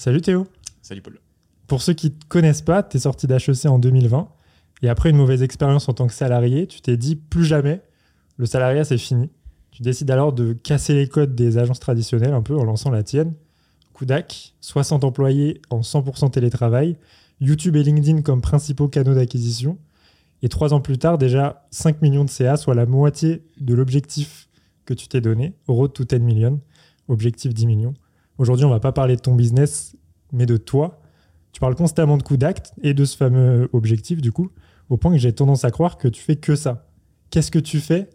Salut Théo. Salut Paul. Pour ceux qui ne te connaissent pas, tu es sorti d'HEC en 2020. Et après une mauvaise expérience en tant que salarié, tu t'es dit plus jamais, le salariat c'est fini. Tu décides alors de casser les codes des agences traditionnelles un peu en lançant la tienne. Kudak, 60 employés en 100% télétravail, YouTube et LinkedIn comme principaux canaux d'acquisition. Et trois ans plus tard, déjà 5 millions de CA, soit la moitié de l'objectif que tu t'es donné, Road to 10 millions, objectif 10 millions. Aujourd'hui, on va pas parler de ton business, mais de toi. Tu parles constamment de Kudak et de ce fameux objectif, du coup, au point que j'ai tendance à croire que tu fais que ça. Qu'est-ce que tu fais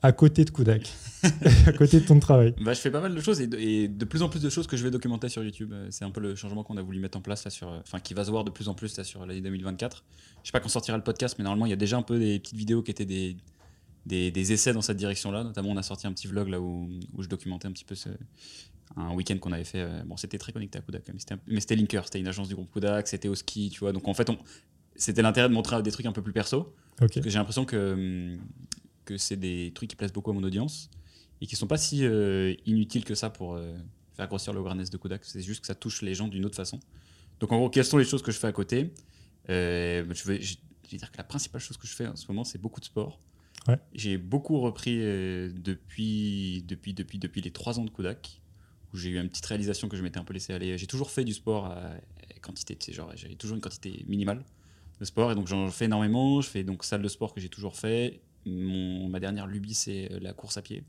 à côté de Kudak, à côté de ton travail bah, Je fais pas mal de choses et de, plus en plus de choses que je vais documenter sur YouTube. C'est un peu le changement qu'on a voulu mettre en place, là, sur, enfin, qui va se voir de plus en plus là, sur l'année 2024. Je sais pas quand sortira le podcast, mais normalement, il y a déjà un peu des petites vidéos qui étaient des, des, des essais dans cette direction-là. Notamment, on a sorti un petit vlog là où, où je documentais un petit peu ce, un week-end qu'on avait fait. Bon, c'était très connecté à Kudak, mais c'était Linker, c'était une agence du groupe Kudak, c'était au ski, tu vois. Donc en fait, c'était l'intérêt de montrer des trucs un peu plus perso. Okay. Parce que j'ai l'impression que que c'est des trucs qui plaisent beaucoup à mon audience et qui sont pas si euh, inutiles que ça pour euh, faire grossir le awareness de Kodak. C'est juste que ça touche les gens d'une autre façon. Donc en gros, quelles sont les choses que je fais à côté? Euh, je, vais, je, vais, dire que la principale chose que je fais en ce moment, c'est beaucoup de sport. Ouais. J'ai beaucoup repris depuis, depuis, depuis, depuis les trois ans de Kodak, où j'ai eu une petite réalisation que je m'étais un peu laissé aller. J'ai toujours fait du sport à quantité, tu sais, genre j'avais toujours une quantité minimale de sport, et donc j'en fais énormément. Je fais donc salle de sport que j'ai toujours fait, mon, ma dernière lubie, c'est la course à pied.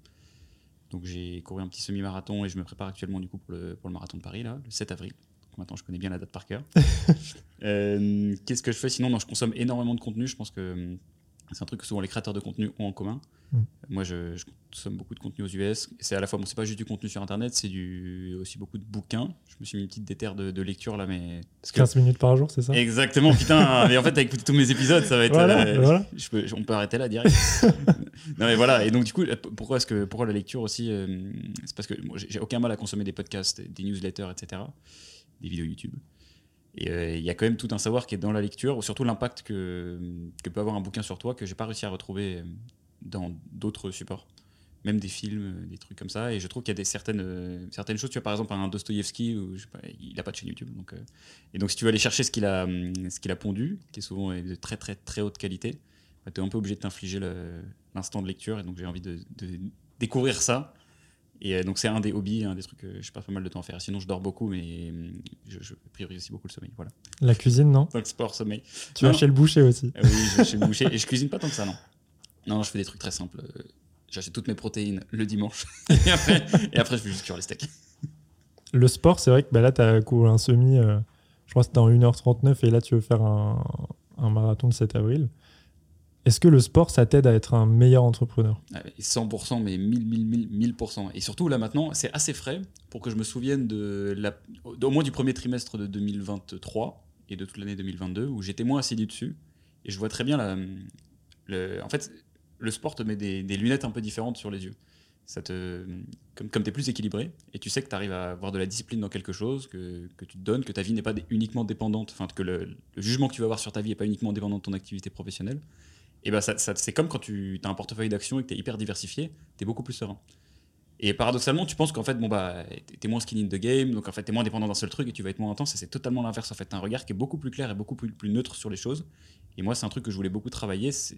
Donc j'ai couru un petit semi-marathon et je me prépare actuellement du coup pour le, pour le marathon de Paris, là, le 7 avril. Donc maintenant, je connais bien la date par cœur. euh, Qu'est-ce que je fais sinon? Non, Je consomme énormément de contenu. Je pense que c'est un truc que souvent les créateurs de contenu ont en commun. Mm. Moi, je, je, consomme beaucoup de contenu aux US. C'est à la fois, bon, c'est pas juste du contenu sur Internet, c'est aussi beaucoup de bouquins. Je me suis mis une petite déterre de, de lecture là, mais parce que... 15 minutes par jour, c'est ça? Exactement, putain. mais en fait, t'as écouté tous mes épisodes, ça va être. Voilà, euh, voilà. Je peux, on peut arrêter là direct. non mais voilà. Et donc du coup, pourquoi est-ce que pourquoi la lecture aussi euh, C'est parce que moi, j'ai aucun mal à consommer des podcasts, des newsletters, etc., des vidéos YouTube. Et il euh, y a quand même tout un savoir qui est dans la lecture, ou surtout l'impact que, peut avoir un bouquin sur toi que j'ai pas réussi à retrouver dans d'autres supports, même des films, des trucs comme ça. Et je trouve qu'il y a des certaines, euh, certaines choses. Tu vois, par exemple, un Dostoïevski, il n'a pas de chaîne YouTube. Donc, euh, et donc, si tu veux aller chercher ce qu'il a, ce qu'il a pondu, qui est souvent de très, très, très haute qualité, bah, tu es un peu obligé de t'infliger l'instant de lecture. Et donc, j'ai envie de, découvrir ça. Et euh, donc, c'est un des hobbies, un des trucs que je passe pas mal de temps à faire. Sinon, je dors beaucoup, mais je, je priorise aussi beaucoup le sommeil. Voilà. La cuisine, non? Donc, sport, sommeil. Tu vas chez le boucher aussi Oui, je vais chez le boucher. Et je cuisine pas tant que ça, non. Non, je fais des trucs très simples. J'achète toutes mes protéines le dimanche. et, après, et, après, je fais juste cuire les steaks. Le sport, c'est vrai que bah là, tu as couru un semi, euh, je crois que c'était en 1h39, et là, tu veux faire un, un marathon le 7 avril. Est-ce que le sport, ça t'aide à être un meilleur entrepreneur? 100%, mais 1000, 1000, 1000, 1000%. Et surtout, là, maintenant, c'est assez frais pour que je me souvienne de la, au moins du premier trimestre de 2023 et de toute l'année 2022, où j'étais moins assidu dessus. Et je vois très bien la, en fait, le sport te met des, lunettes un peu différentes sur les yeux. Ça te, comme comme tu es plus équilibré et tu sais que tu arrives à avoir de la discipline dans quelque chose, que, que tu te donnes, que ta vie n'est pas uniquement dépendante, enfin que le, jugement que tu vas avoir sur ta vie n'est pas uniquement dépendant de ton activité professionnelle, et ben ça, c'est comme quand tu as un portefeuille d'actions et que tu es hyper diversifié, tu es beaucoup plus serein. Et paradoxalement, tu penses qu'en fait, bon, bah, tu es moins skinny in the game, donc en fait, tu es moins dépendant d'un seul truc et tu vas être moins intense, et c'est totalement l'inverse. En fait, un regard qui est beaucoup plus clair et beaucoup plus, neutre sur les choses. Et moi, c'est un truc que je voulais beaucoup travailler. C'est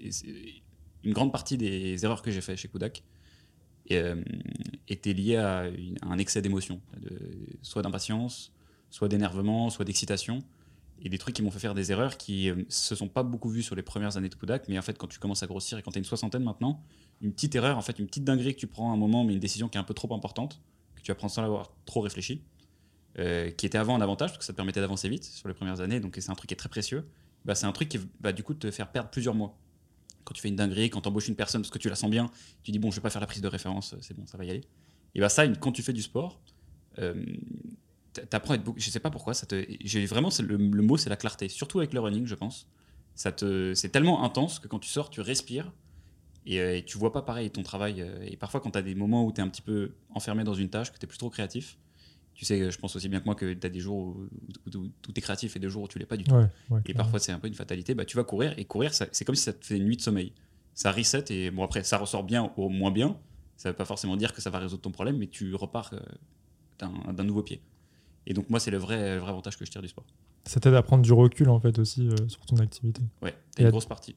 une grande partie des erreurs que j'ai fait chez Kodak euh, à, une, à un excès d'émotion, soit d'impatience, soit d'énervement, soit d'excitation. Et des trucs qui m'ont fait faire des erreurs qui euh, se sont pas beaucoup vues sur les premières années de Kodak, mais en fait, quand tu commences à grossir et quand tu as une soixantaine maintenant, une petite erreur, en fait, une petite dinguerie que tu prends à un moment, mais une décision qui est un peu trop importante, que tu vas prendre sans l'avoir trop réfléchi, euh, qui était avant un avantage, parce que ça te permettait d'avancer vite sur les premières années, donc c'est un truc qui est très précieux bah, c'est un truc qui va du coup te faire perdre plusieurs mois. Quand tu fais une dinguerie, quand tu embauches une personne parce que tu la sens bien, tu dis bon, je vais pas faire la prise de référence, c'est bon, ça va y aller. Et bah ça, quand tu fais du sport, euh, t'apprends à être beaucoup. Je sais pas pourquoi, ça te. J'ai vraiment le, le mot, c'est la clarté. Surtout avec le running, je pense. Ça te, c'est tellement intense que quand tu sors, tu respires et, euh, et tu vois pas pareil ton travail. euh, Et parfois, quand tu as des moments où tu es un petit peu enfermé dans une tâche, que tu es plus trop créatif, tu sais, je pense aussi bien que moi que tu as des jours où, où, tu es créatif et des jours où tu l'es pas du tout. Ouais, ouais, Et parfois, c'est un peu une fatalité. Bah, tu vas courir et courir, c'est comme si ça te fait une nuit de sommeil. Ça reset et bon, après, ça ressort bien ou moins bien. Ça veut pas forcément dire que ça va résoudre ton problème, mais tu repars euh, d'un nouveau pied. Et donc, moi, c'est le vrai, le vrai avantage que je tire du sport. Ça t'aide à prendre du recul en fait aussi euh, sur ton activité. Ouais, t'as une à- grosse partie.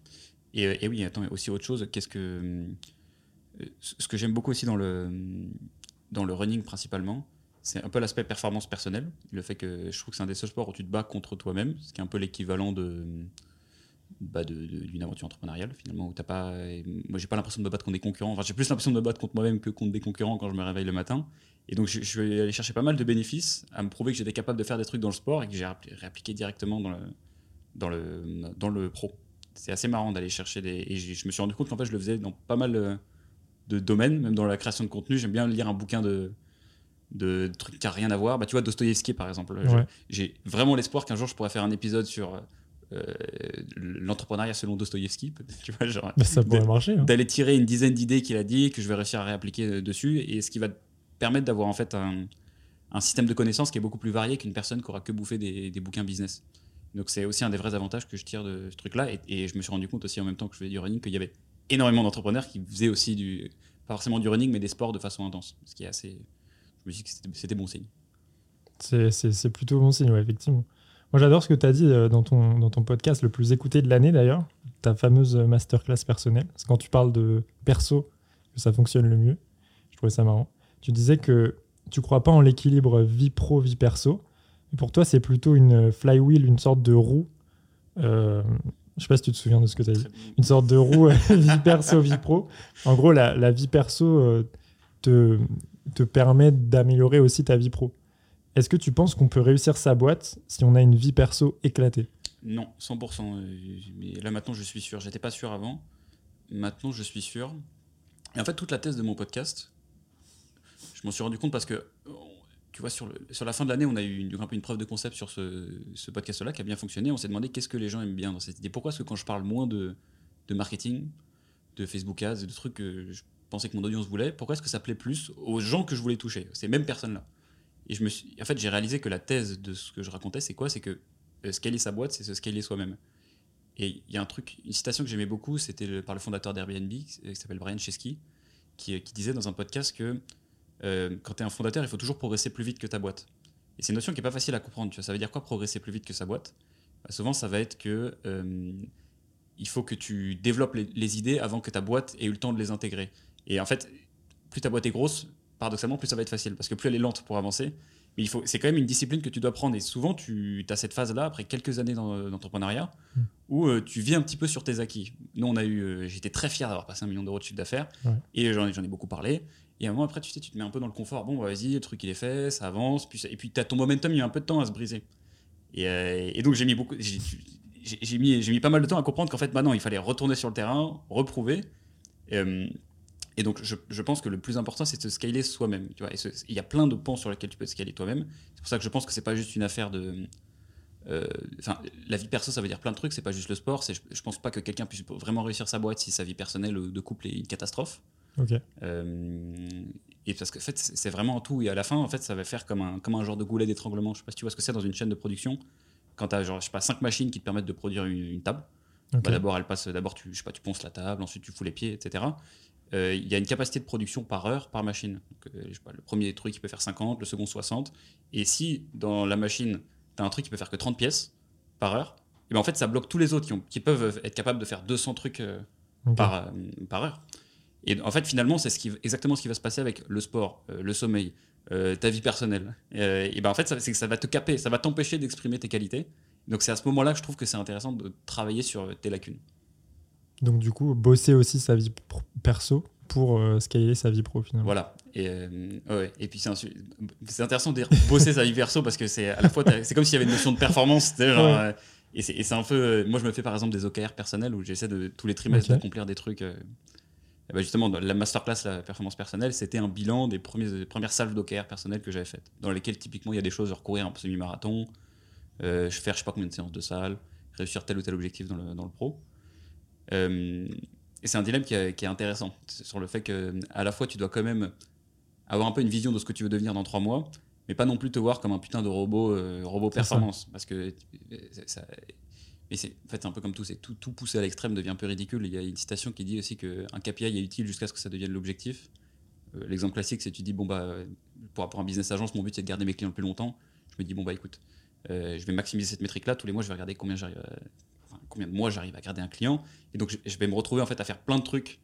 Et, euh, et oui, attends, aussi autre chose, qu'est-ce que. euh, Ce ce que j'aime beaucoup aussi dans le, dans le running principalement, c'est un peu l'aspect performance personnelle. Le fait que je trouve que c'est un des seuls sports où tu te bats contre toi-même, ce qui est un peu l'équivalent de. Bah d'une aventure entrepreneuriale finalement où t'as pas moi j'ai pas l'impression de me battre contre des concurrents enfin j'ai plus l'impression de me battre contre moi-même que contre des concurrents quand je me réveille le matin et donc je, je vais aller chercher pas mal de bénéfices à me prouver que j'étais capable de faire des trucs dans le sport et que j'ai réappliqué directement dans le dans le dans le pro c'est assez marrant d'aller chercher des. Et je me suis rendu compte qu'en fait, je le faisais dans pas mal euh, de domaines, même dans la création de contenu. J'aime bien lire un bouquin de, de trucs qui n'ont rien à voir. Bah, tu vois, Dostoïevski, par exemple. Ouais. J'ai vraiment l'espoir qu'un jour, je pourrais faire un épisode sur euh, l'entrepreneuriat selon Dostoïevski. Tu vois, genre, Bah, ça pourrait marcher. hein. d'aller tirer une dizaine d'idées qu'il a dit, que je vais réussir à réappliquer euh, dessus, et ce qui va te permettre d'avoir en fait un, un système de connaissances qui est beaucoup plus varié qu'une personne qui aura que bouffé des, des bouquins business. Donc c'est aussi un des vrais avantages que je tire de ce truc-là, et, et je me suis rendu compte aussi en même temps que je faisais du running qu'il y avait énormément d'entrepreneurs qui faisaient aussi du, pas forcément du running, mais des sports de façon intense, ce qui est assez... Je me suis dit que c'était- bon signe. C'est plutôt bon signe, ouais, effectivement. Moi, j'adore ce que tu as dit euh, dans ton, dans ton podcast le plus écouté de l'année, d'ailleurs, ta fameuse euh, masterclass personnelle. C'est quand tu parles de perso que ça fonctionne le mieux. Je trouvais ça marrant. Tu disais que tu crois pas en l'équilibre vie pro, vie perso. Pour toi, c'est plutôt une flywheel, une sorte de roue. Euh, je sais pas si tu te souviens de ce que tu as dit. Une sorte de roue euh, vie perso, vie pro. En gros, la, la vie perso euh, te, te permet d'améliorer aussi ta vie pro. Est-ce que tu penses qu'on peut réussir sa boîte si on a une vie perso éclatée? Non, 100%. euh, Mais là maintenant, je suis sûr. J'étais pas sûr avant. Maintenant, je suis sûr. Et en fait, toute la thèse de mon podcast, je m'en suis rendu compte parce que, euh, tu vois, sur, la fin de l'année, on a eu une, un une preuve de concept sur ce, podcast-là qui a bien fonctionné. On s'est demandé qu'est-ce que les gens aiment bien dans cette idée. Pourquoi est-ce que quand je parle moins de, marketing, de Facebook Ads, de trucs que je pensais que mon audience voulait, pourquoi est-ce que ça plaît plus aux gens que je voulais toucher? Ces mêmes personnes-là. Et je me suis, en fait, j'ai réalisé que la thèse de ce que je racontais, c'est quoi? C'est que euh, scaler sa boîte, c'est se scaler soi-même. Et il y a un truc, une citation que j'aimais beaucoup, c'était par le fondateur d'Airbnb, qui s- qui s'appelle Brian Chesky, qui, qui disait dans un podcast que euh, quand tu es un fondateur, il faut toujours progresser plus vite que ta boîte. Et c'est une notion qui est pas facile à comprendre. Tu vois. Ça veut dire quoi progresser plus vite que sa boîte? Bah, Souvent, ça va être que euh, il faut que tu développes les, les idées avant que ta boîte ait eu le temps de les intégrer. Et en fait, plus ta boîte est grosse, paradoxalement, plus ça va être facile, parce que plus elle est lente pour avancer. Mais il faut, c'est quand même une discipline que tu dois prendre. Et souvent, tu as cette phase-là, après quelques années d'entrepreneuriat, Mm. où euh, tu vis un petit peu sur tes acquis. Nous, on a eu, euh, j'étais très fier d'avoir passé un million d'euros de chiffre d'affaires, Ouais. et j'en ai, beaucoup parlé. Et à un moment après, tu sais, tu te mets un peu dans le confort. Bon, bah, vas-y, le truc il est fait, ça avance. Puis, et puis, as ton momentum, il y a un peu de temps à se briser. Et, euh, et donc, j'ai mis beaucoup, j'ai, j'ai- j'ai mis, j'ai mis pas mal de temps à comprendre qu'en fait, maintenant, il fallait retourner sur le terrain, reprouver. Euh, et donc, je, je pense que le plus important, c'est de se scaler soi-même. Tu vois, il y a plein de pans sur lesquels tu peux te scaler toi-même. C'est pour ça que je pense que c'est pas juste une affaire de. euh, Enfin, la vie perso, ça veut dire plein de trucs. C'est pas juste le sport. Je, je pense pas que quelqu'un puisse vraiment réussir sa boîte si sa vie personnelle ou de couple est une catastrophe. Ok. Euh, et parce que en fait, c'est vraiment tout. Et à la fin, en fait, ça va faire comme un, comme un genre de goulet d'étranglement. Je sais pas si tu vois ce que c'est dans une chaîne de production. Quand tu as genre, je sais pas, cinq machines qui te permettent de produire une, une table. Bah, d'abord, elle passe, d'abord, tu, je sais pas, tu ponces la table, ensuite tu fous les pieds, etc. Euh, Il y a une capacité de production par heure, par machine. Donc, euh, je sais pas, le premier truc, il peut faire 50, le second 60. Et si dans la machine, tu as un truc qui peut faire que 30 pièces par heure, et ben en fait, ça bloque tous les autres qui, ont- qui peuvent être capables de faire 200 trucs euh, par, par heure. Et en fait, finalement, c'est ce qui, exactement ce qui va se passer avec le sport, le sommeil, ta vie personnelle. Et ben en fait, ça- c'est que ça va te caper, ça va t'empêcher d'exprimer tes qualités. Donc c'est à ce moment-là que je trouve que c'est intéressant de travailler sur tes lacunes. Donc, du coup, bosser aussi sa vie perso pour euh, scaler sa vie pro finalement. Voilà. Et, euh, ouais. et puis c'est intéressant de dire bosser sa vie perso parce que c'est à la fois c'est comme s'il y avait une notion de performance. genre, Ouais. euh, et c'est un peu. euh, moi, je me fais par exemple des OKR personnels où j'essaie de tous les trimestres d'accomplir des trucs. bah justement, la masterclass, la performance personnelle, c'était un bilan des, premiers, des premières salves d'OKR personnelles que j'avais faites, dans lesquelles typiquement il y a des choses, genre courir un semi-marathon, euh, faire je sais pas combien de séances de salle, réussir tel ou tel objectif dans le, dans le pro. Euh, et c'est un dilemme qui, est intéressant, sur le fait que à la fois tu dois quand même avoir un peu une vision de ce que tu veux devenir dans trois mois, mais pas non plus te voir comme un putain de robot, euh, robot performance. Parce que ça, mais c'est en fait, un peu comme tout, c'est tout, tout poussé à l'extrême devient un peu ridicule. Il y a une citation qui dit aussi qu'un KPI est utile jusqu'à ce que ça devienne l'objectif. Euh, l'exemple classique, c'est tu dis, bon, bah, pour, pour un business agence, mon but c'est de garder mes clients le plus longtemps. Je me dis, bon, bah écoute, euh, je vais maximiser cette métrique-là. Tous les mois, je vais regarder combien, j'arrive combien de mois j'arrive à garder un client. Et donc, je, vais me retrouver en fait à faire plein de trucs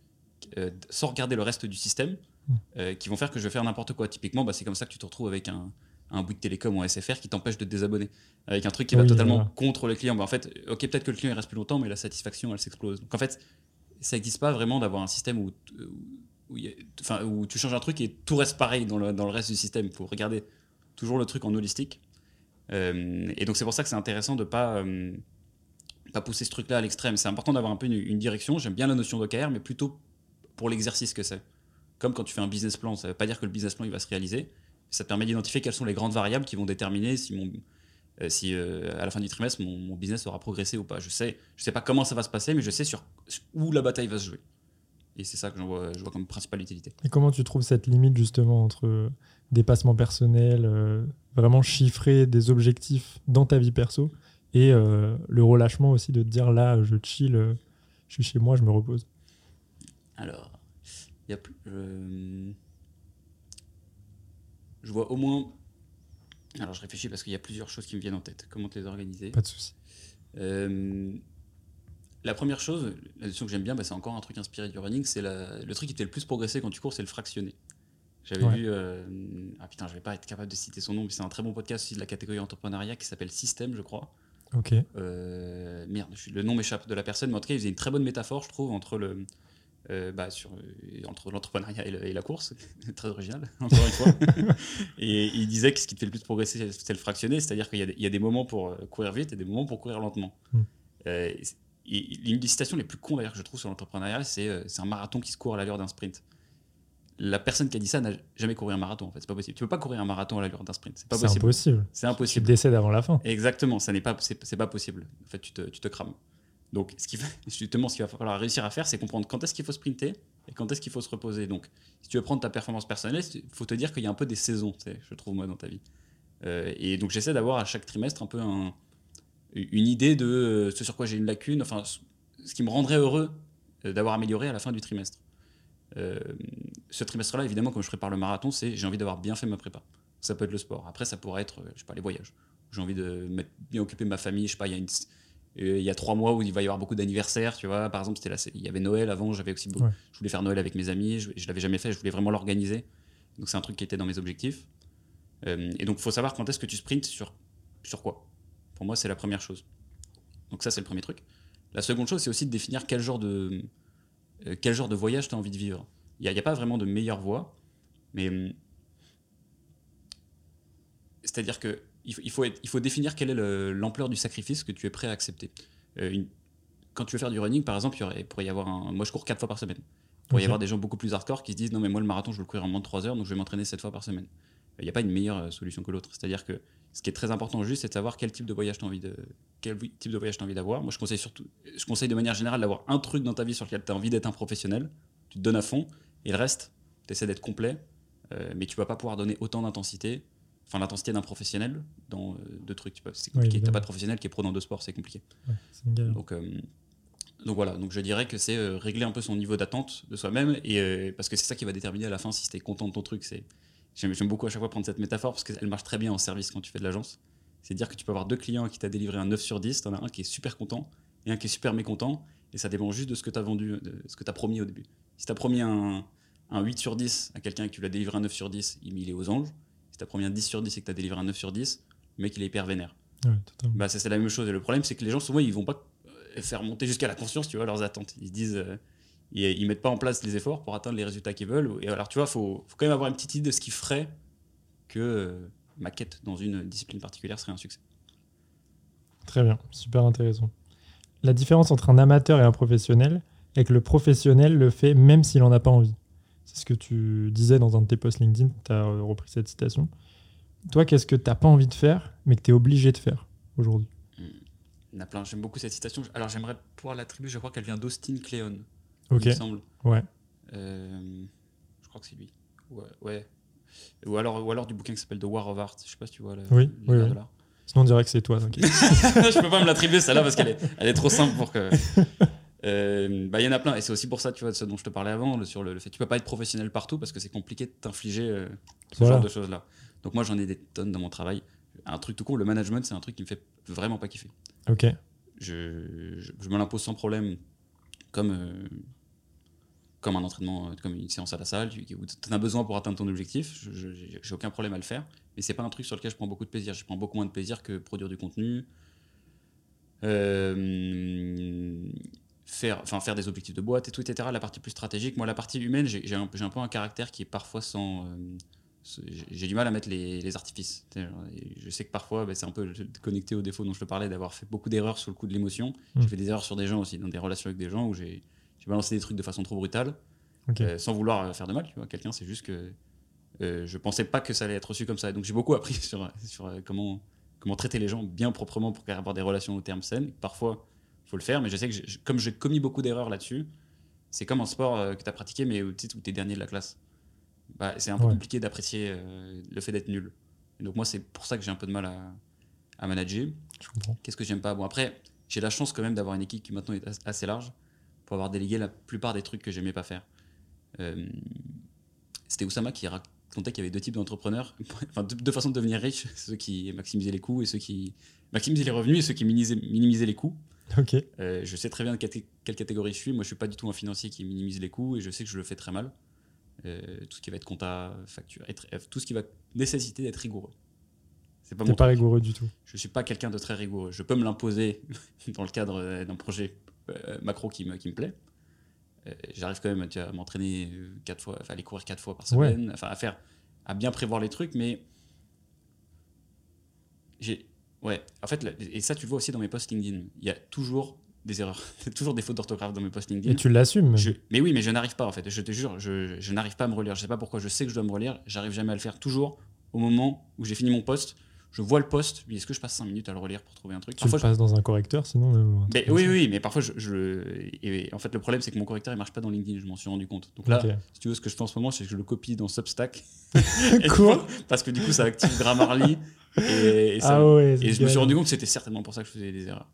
euh, sans regarder le reste du système mmh. qui vont faire que je vais faire n'importe quoi. Typiquement, bah, c'est comme ça que tu te retrouves avec un, un bout de télécom ou un SFR qui t'empêche de te désabonner. Avec un truc qui va totalement contre le client. Bah, en fait, ok, peut-être que le client il reste plus longtemps, mais la satisfaction, elle s'explose. Donc en fait, ça n'existe pas vraiment d'avoir un système où, où, tu changes un truc et tout reste pareil dans le, dans le reste du système. Il faut regarder toujours le truc en holistique. Euh, et donc c'est pour ça que c'est intéressant de pas, euh, pas pousser ce truc-là à l'extrême. C'est important d'avoir un peu une, direction. J'aime bien la notion d'OKR, mais plutôt pour l'exercice que c'est. Comme quand tu fais un business plan, ça ne veut pas dire que le business plan il va se réaliser ça te permet d'identifier quelles sont les grandes variables qui vont déterminer si, euh, euh, à la fin du trimestre mon, business aura progressé ou pas. Je sais, je sais pas comment ça va se passer, mais je sais sur où la bataille va se jouer. Et c'est ça que je vois comme principale utilité. Et comment tu trouves cette limite justement entre dépassement personnel, euh, vraiment chiffrer des objectifs dans ta vie perso et le relâchement aussi de te dire là je chill, je suis chez moi, je me repose Alors, il y a plus je vois au moins. Alors je réfléchis parce qu'il y a plusieurs choses qui me viennent en tête. Comment te les organiser? Pas de souci. Euh, la première chose, la notion que j'aime bien, bah, c'est encore un truc inspiré du running, c'est le truc qui te fait le plus progresser quand tu cours, c'est le fractionner. J'avais vu, euh, ah putain, je vais pas être capable de citer son nom, mais c'est un très bon podcast aussi de la catégorie entrepreneuriat qui s'appelle Système, je crois. Ok. Euh, merde, le nom m'échappe de la personne, mais en tout cas, il faisait une très bonne métaphore, je trouve, entre le, euh, bah, sur, euh, entre l'entrepreneuriat et, la course, très original, encore une fois. et il disait que ce qui te fait le plus progresser, c'est le fractionner, c'est-à-dire qu'il y, a des moments pour courir vite et des moments pour courir lentement. Mm. une des citations les plus cons d'ailleurs que je trouve sur l'entrepreneuriat, c'est un marathon qui se court à l'allure d'un sprint. La personne qui a dit ça n'a jamais couru un marathon en fait, c'est pas possible. Tu peux pas courir un marathon à l'allure d'un sprint, c'est pas possible. impossible. C'est impossible. Tu décèdes avant la fin. Exactement, ça n'est pas, c'est pas possible. En fait, tu te, tu te crames. Donc, ce qui, justement, ce qu'il va falloir réussir à faire, c'est comprendre quand est-ce qu'il faut sprinter et quand est-ce qu'il faut se reposer. Donc, si tu veux prendre ta performance personnelle, il faut te dire qu'il y a un peu des saisons, je trouve, moi, dans ta vie. Euh, et donc, j'essaie d'avoir à chaque trimestre un peu une idée de ce sur quoi j'ai une lacune, enfin, ce qui me rendrait heureux euh, d'avoir amélioré à la fin du trimestre. Ce trimestre-là, évidemment, comme je prépare le marathon, c'est j'ai envie d'avoir bien fait ma prépa. Ça peut être le sport. Après, ça pourrait être, je sais pas, les voyages. J'ai envie de bien occuper ma famille. Je sais pas, il y a une il y a trois mois où il va y avoir beaucoup d'anniversaires, tu vois. Par exemple, c'était là, il y avait Noël avant, j'avais aussi je voulais faire Noël avec mes amis, je, je l'avais jamais fait, je voulais vraiment l'organiser. Donc c'est un truc qui était dans mes objectifs. Euh, et donc il faut savoir quand est-ce que tu sprints sur, sur quoi. Pour moi, c'est la première chose. Donc ça, c'est le premier truc. La seconde chose, c'est aussi de définir quel genre de, euh, quel genre de voyage tu as envie de vivre? Il n'y a, a, pas vraiment de meilleure voie, mais hum, c'est-à-dire que il faut, il faut définir quelle est l'ampleur du sacrifice que tu es prêt à accepter. Euh, quand tu veux faire du running, par exemple, il, pourrait y avoir un. Moi, je cours 4 fois par semaine. Il pourrait y avoir des gens beaucoup plus hardcore qui se disent non, mais moi, le marathon, je veux le courir en moins de 3 heures, donc je vais m'entraîner 7 fois par semaine. Il n'y a pas une meilleure euh, solution que l'autre. C'est-à-dire que ce qui est très important juste, c'est de savoir quel type de voyage tu as envie de quel type de voyage as envie d'avoir. Moi, je conseille surtout, je conseille de manière générale d'avoir un truc dans ta vie sur lequel tu as envie d'être un professionnel. Tu te donnes à fond et le reste, tu essaies d'être complet, euh, mais tu vas pas pouvoir donner autant d'intensité enfin l'intensité d'un professionnel dans euh, deux trucs. C'est compliqué. T'as pas de professionnel qui est pro dans deux sports, c'est compliqué. donc, euh, donc voilà, donc je dirais que c'est régler un peu son niveau d'attente de soi-même et parce que c'est ça qui va déterminer à la fin si tu es content de ton truc. C'est j'aime beaucoup à chaque fois prendre cette métaphore parce qu'elle marche très bien en service quand tu fais de l'agence. C'est dire que tu peux avoir deux clients qui t'a délivré un 9 sur 10, t'en as un qui est super content et un qui est super mécontent et ça dépend juste de ce que tu as vendu, de ce que tu as promis au début. Si tu as promis un, un 8 sur 10 à quelqu'un et que tu lui as délivré un 9 sur 10, il est aux anges. Si t'as promis un 10 sur 10 et que t'as délivré un 9 sur 10, le mec il est hyper vénère. bah, ça c'est la même chose. Et le problème c'est que les gens souvent ils vont pas euh, faire monter jusqu'à la conscience, tu vois, leurs attentes. Ils se disent, euh, ils, mettent pas en place les efforts pour atteindre les résultats qu'ils veulent. Et alors tu vois, faut, faut quand même avoir une petite idée de ce qui ferait que euh, ma quête dans une discipline particulière serait un succès. Très bien, super intéressant. La différence entre un amateur et un professionnel, et que le professionnel le fait même s'il n'en a pas envie. C'est ce que tu disais dans un de tes posts LinkedIn, tu as repris cette citation. Toi, qu'est-ce que tu n'as pas envie de faire, mais que tu es obligé de faire aujourd'hui? Il y en a plein, j'aime beaucoup cette citation. Alors j'aimerais pouvoir l'attribuer, je crois qu'elle vient d'Austin Kleon. Il me semble. Ouais. Euh, je crois que c'est lui. Ouais, ouais. Ou, alors, ou alors du bouquin qui s'appelle The War of Art. Je sais pas si tu vois. Le, Oui. Sinon, on dirait que c'est toi. t'inquiète. je peux pas me l'attribuer celle-là parce qu'elle est, elle est trop simple pour que. Euh, bah, il y en a plein et c'est aussi pour ça tu vois de ce dont je te parlais avant le- sur le, le fait que tu peux pas être professionnel partout parce que c'est compliqué de t'infliger euh, ce Voilà. genre de choses là donc moi j'en ai des tonnes dans mon travail un truc tout con le management c'est un truc qui me fait vraiment pas kiffer ok. je, je, je me l'impose sans problème comme euh, comme un entraînement euh, comme une séance à la salle tu en as besoin pour atteindre ton objectif je- je- j'ai aucun problème à le faire mais c'est pas un truc sur lequel je prends beaucoup de plaisir je prends beaucoup moins de plaisir que produire du contenu euh, faire, enfin, faire des objectifs de boîte et tout, etc. La partie plus stratégique. Moi, la partie humaine, j'ai un, peu un caractère qui est parfois sans. euh, j'ai- du mal à mettre les, les artifices. Je sais que parfois, bah, c'est un peu connecté au défaut dont je te parlais, d'avoir fait beaucoup d'erreurs sur le coup de l'émotion. Mm. J'ai fait des erreurs sur des gens aussi, dans des relations avec des gens où j'ai j'ai balancé des trucs de façon trop brutale, euh, sans vouloir euh, faire de mal. Tu vois, quelqu'un, c'est juste que euh, je pensais pas que ça allait être reçu comme ça. Donc j'ai beaucoup appris sur, sur euh, comment, comment traiter les gens bien proprement pour avoir des relations au terme saines. Parfois, il faut le faire, mais je sais que comme j'ai commis beaucoup d'erreurs là-dessus, c'est comme un sport euh, que tu as pratiqué, mais où tu es dernier de la classe. Bah, c'est un peu Ouais. compliqué d'apprécier euh, le fait d'être nul. Et donc moi, c'est pour ça que j'ai un peu de mal à, à manager. Qu'est-ce que j'aime pas? Bon, après, j'ai la chance quand même d'avoir une équipe qui maintenant est as- assez large pour avoir délégué la plupart des trucs que j'aimais pas faire. Euh, C'était Oussama qui racontait qu'il y avait deux types d'entrepreneurs, enfin deux, deux façons de devenir riche ceux qui maximisaient les coûts et ceux qui maximisaient les revenus et ceux qui minimisaient, minimisaient les coûts. Ok. Euh, je sais très bien de quelle, catégorie je suis. Moi, je suis pas du tout un financier qui minimise les coûts et je sais que je le fais très mal. Euh, tout ce qui va être compta, facture, être- tout ce qui va nécessiter d'être rigoureux. C'est pas mon pas rigoureux du tout. je suis pas quelqu'un de très rigoureux. Je peux me l'imposer dans le cadre d'un projet macro qui me, qui me plaît. Euh, J'arrive quand même tu vois, à m'entraîner euh, quatre fois, enfin, aller courir quatre fois par semaine, enfin à faire, à bien prévoir les trucs, mais j'ai, ouais, en fait, et ça tu le vois aussi dans mes posts LinkedIn, il y a toujours des erreurs, toujours des fautes d'orthographe dans mes posts LinkedIn. Et tu l'assumes. mais oui, mais je n'arrive pas en fait. Je te jure, je, je n'arrive pas à me relire. Je sais pas pourquoi. Je sais que je dois me relire. J'arrive jamais à le faire. Toujours au moment où j'ai fini mon post, je vois le post. Puis est-ce que je passe 5 minutes à le relire pour trouver un truc Tu le Parfois, je- passes dans un correcteur, sinon. même, oui, oui, mais parfois je, je- et en fait le problème c'est que mon correcteur il marche pas dans LinkedIn. Je m'en suis rendu compte. Donc là, si tu veux, ce que je fais en ce moment, c'est que je le copie dans Substack. Quoi Parce que du coup, ça active Grammarly. Et, et ça- Ah ouais. et c'est je me suis rendu compte que c'était certainement pour ça que je faisais des erreurs.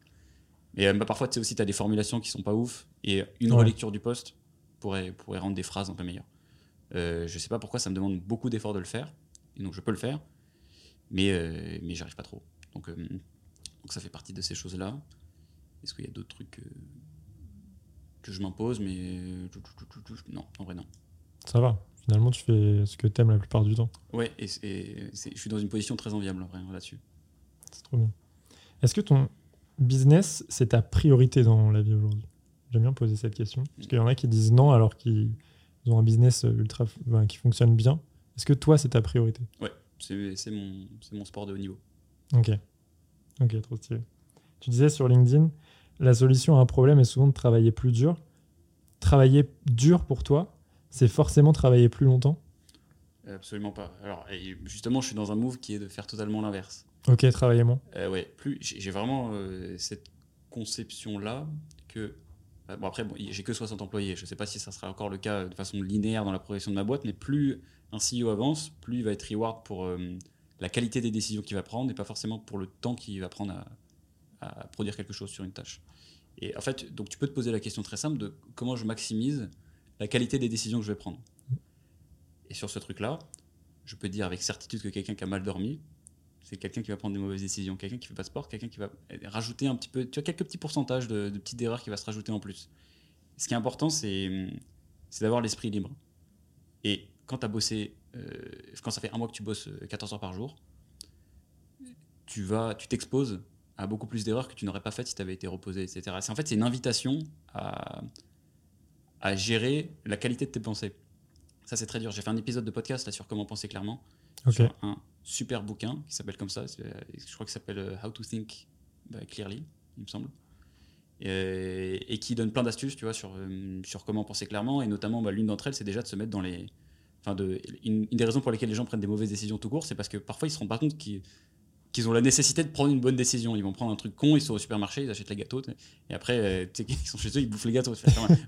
Mais euh, bah, parfois, tu sais aussi, tu as des formulations qui sont pas ouf, et une Ouais. relecture du poste pourrait, pourrait rendre des phrases un peu meilleures. Euh, je sais pas pourquoi ça me demande beaucoup d'efforts de le faire, et donc je peux le faire, mais, euh, mais j'arrive pas trop. Donc, euh, donc ça fait partie de ces choses-là. Est-ce qu'il y a d'autres trucs que, que je m'impose, mais euh, non, en vrai non. Ça va. Finalement, tu fais ce que t'aimes la plupart du temps. Ouais, et, je suis dans une position très enviable en vrai là-dessus. C'est trop bien. Est-ce que ton business, c'est ta priorité dans la vie aujourd'hui? J'aime bien poser cette question. Parce qu'il y en a qui disent non alors qu'ils ont un business ultra, qui fonctionne bien. Est-ce que toi, c'est ta priorité? C'est c'est mon, mon sport de haut niveau. Ok. Ok, trop stylé. Tu disais sur LinkedIn, la solution à un problème est souvent de travailler plus dur. Travailler dur pour toi, c'est forcément travailler plus longtemps? Absolument pas. Alors, justement, je suis dans un move qui est de faire totalement l'inverse. Ok, travailler moins. Euh, ouais, plus j'ai j'ai vraiment euh, cette conception-là que. Euh, bon, après, j'ai que 60 employés. Je sais pas si ça sera encore le cas de façon linéaire dans la progression de ma boîte, mais plus un CEO avance, plus il va être reward pour euh, la qualité des décisions qu'il va prendre et pas forcément pour le temps qu'il va prendre à, à produire quelque chose sur une tâche. Et en fait, donc tu peux te poser la question très simple de comment je maximise la qualité des décisions que je vais prendre. Et sur ce truc-là, je peux dire avec certitude que quelqu'un qui a mal dormi, c'est quelqu'un qui va prendre des mauvaises décisions, quelqu'un qui fait pas de sport, quelqu'un qui va rajouter un petit peu, tu as quelques petits pourcentages de, petites erreurs qui va se rajouter en plus. Ce qui est important, c'est d'avoir l'esprit libre. Et quand tu as bossé, euh, quand ça fait un mois que tu bosses euh, 14 heures par jour, tu vas, tu t'exposes à beaucoup plus d'erreurs que tu n'aurais pas faites si tu avais été reposé, etc. En fait c'est une invitation à, à gérer la qualité de tes pensées. Ça c'est très dur. J'ai fait un épisode de podcast là sur comment penser clairement Ok. sur un super bouquin qui s'appelle comme ça. c'est- Je crois qu'il s'appelle euh, How to Think bah, Clearly, il me semble. et, qui donne plein d'astuces, tu vois, sur, euh, sur comment penser clairement. Et notamment, bah, l'une d'entre elles, c'est déjà de se mettre dans les. Enfin, une, des raisons pour lesquelles les gens prennent des mauvaises décisions tout court, c'est parce que parfois ils se rendent pas compte qu'ils qu'ils ont la nécessité de prendre une bonne décision. Ils vont prendre un truc con, ils sont au supermarché, ils achètent les gâteaux, et après, euh, ils sont chez eux, ils bouffent les gâteaux.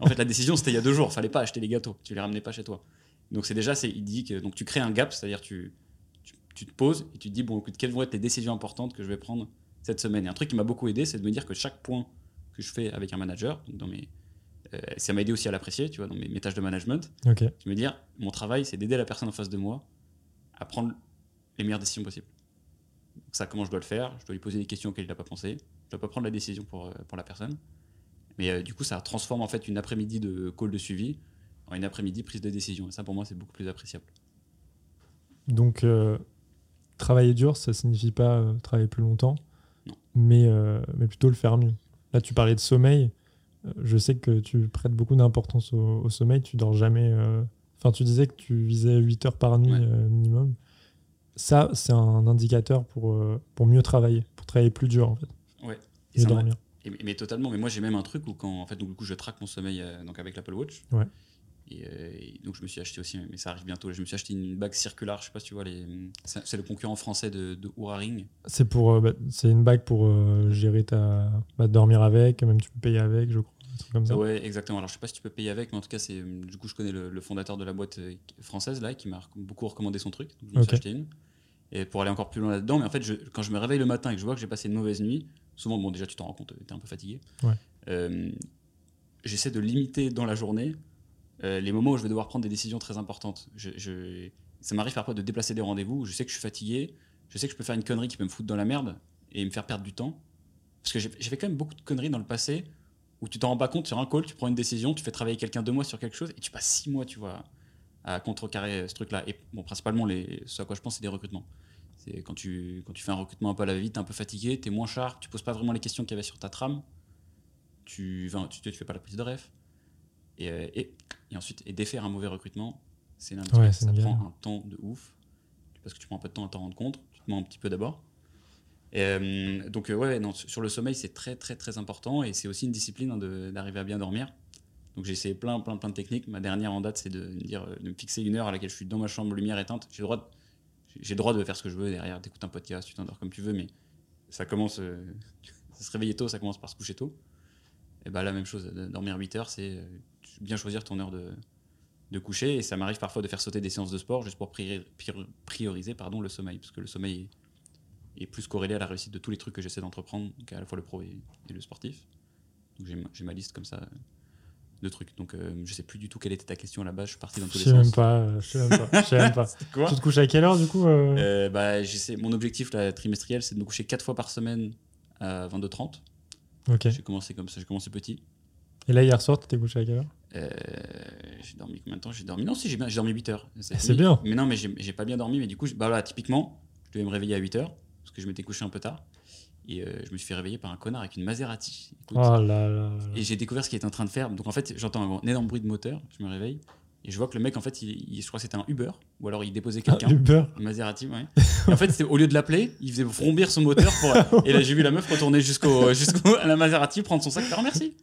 En fait, la décision, c'était il y a deux jours, fallait pas acheter les gâteaux, tu les ramenais pas chez toi. Donc c'est déjà, il dit que donc tu crées un gap, c'est-à-dire tu, tu, te poses et tu te dis, bon, écoute, quelles vont être les décisions importantes que je vais prendre cette semaine? Et un truc qui m'a beaucoup aidé, c'est de me dire que chaque point que je fais avec un manager, donc dans mes, euh, ça m'a aidé aussi à l'apprécier, tu vois, dans mes, mes tâches de management, Ok. de me dire, mon travail, c'est d'aider la personne en face de moi à prendre les meilleures décisions possibles. Donc ça, comment je dois le faire? Je dois lui poser des questions auxquelles il n'a pas pensé. Je dois pas prendre la décision pour, euh, pour la personne. Mais euh, du coup, ça transforme en fait une après-midi de call de suivi en une après-midi prise de décision. Et ça, pour moi, c'est beaucoup plus appréciable. Donc, euh, travailler dur, ça signifie pas euh, travailler plus longtemps, mais, euh, mais plutôt le faire mieux. Là, tu parlais de sommeil. Euh, Je sais que tu prêtes beaucoup d'importance au, au sommeil. Tu dors jamais. Enfin, tu disais que tu visais 8 heures par nuit Ouais. minimum. Ça, c'est un indicateur pour, pour mieux travailler, pour travailler plus dur, en fait, Ouais. et, dormir. Et- mais totalement. Mais moi, j'ai même un truc où quand, en fait, donc du coup, je traque mon sommeil donc avec l'Apple Watch. Ouais. Et, euh, et donc, je me suis acheté aussi, mais ça arrive bientôt. Je me suis acheté une bague circulaire. Je sais pas si tu vois les. C'est le concurrent français de, de Oura Ring. C'est pour, euh, bah, c'est une bague pour euh, gérer ta, bah, dormir avec, même tu peux payer avec, je crois, un truc comme ça. Ouais, exactement. Alors, je sais pas si tu peux payer avec, mais en tout cas, c'est du coup, je connais le, le fondateur de la boîte française là, qui m'a beaucoup recommandé son truc. Donc, je me acheté une. Et pour aller encore plus loin là-dedans, mais en fait, je- quand je me réveille le matin et que je vois que j'ai passé une mauvaise nuit, souvent, bon, déjà, tu t'en rends compte, tu es un peu fatigué. Ouais. J'essaie de limiter dans la journée euh, les moments où je vais devoir prendre des décisions très importantes. Je, ça m'arrive parfois de déplacer des rendez-vous je sais que je suis fatigué, je sais que je peux faire une connerie qui peut me foutre dans la merde et me faire perdre du temps. Parce que j'ai fait quand même beaucoup de conneries dans le passé où tu t'en rends pas compte sur un call, tu prends une décision, tu fais travailler quelqu'un deux mois sur quelque chose et tu passes six mois, tu vois, à contrecarrer ce truc-là. Et bon, principalement, ce à quoi je pense, c'est des recrutements. C'est quand tu, quand tu fais un recrutement un peu à la t'es un peu fatigué, t'es moins sharp, tu poses pas vraiment les questions qu'il y avait sur ta trame, tu, enfin, tu, tu fais pas la prise de ref. Et, euh, et, et ensuite, et défaire un mauvais recrutement, c'est l'un Ouais, ça prend un temps de ouf. Parce que tu prends un peu de temps à t'en rendre compte, tu te mens un petit peu d'abord. Euh, donc euh, ouais, non, sur le sommeil, c'est très très très important et c'est aussi une discipline hein, d'arriver à bien dormir. Donc j'ai essayé plein plein plein de techniques. Ma dernière en date, c'est de me dire de me fixer une heure à laquelle je suis dans ma chambre, lumière éteinte. J'ai le droit de, j'ai droit de faire ce que je veux derrière, d'écouter un podcast, tu t'endors comme tu veux, mais ça commence, euh, se réveiller tôt, ça commence par se coucher tôt. Et bah la même chose, dormir 8 heures, c'est bien choisir ton heure de, de coucher. Et ça m'arrive parfois de faire sauter des séances de sport juste pour priori- prior- prioriser pardon, le sommeil, parce que le sommeil est, est plus corrélé à la réussite de tous les trucs que j'essaie d'entreprendre, donc à la fois le pro et, et le sportif. Donc j'ai ma- liste comme ça de trucs. Donc euh, je sais plus du tout quelle était ta question à la base, je suis parti dans tous les sais même sens. pas, euh, je sais même pas. je sais même pas. Quoi Tu te couches à quelle heure, du coup euh? Euh, bah, j'essaie- mon objectif là, trimestriel, c'est de me coucher 4 fois par semaine à 22h30. Ok. J'ai commencé comme ça, j'ai commencé petit. Et là, hier soir, tu t'es couché à quelle heure? Euh, j'ai dormi combien de temps? J'ai dormi. Non, si, j'ai bien- dormi 8 heures. cette c'est bien. Mais non, mais j'ai pas bien dormi. Mais du coup, je- bah voilà, typiquement, je devais me réveiller à 8 heures parce que je m'étais couché un peu tard. Et euh, je me suis fait réveiller par un connard avec une Maserati. Écoute, Oh là là. Et j'ai découvert ce qu'il était en train de faire. Donc en fait, j'entends un énorme bruit de moteur. Je me réveille. Et je vois que le mec, en fait, il, il- je crois que c'était un Uber. Ou alors il déposait Ah, quelqu'un. Uber. Un Maserati, ouais. En fait, au lieu de l'appeler, il faisait vrombir son moteur. Pour... Et là, j'ai vu la meuf retourner jusqu'au, jusqu'au, à la Maserati, prendre son sac, faire merci.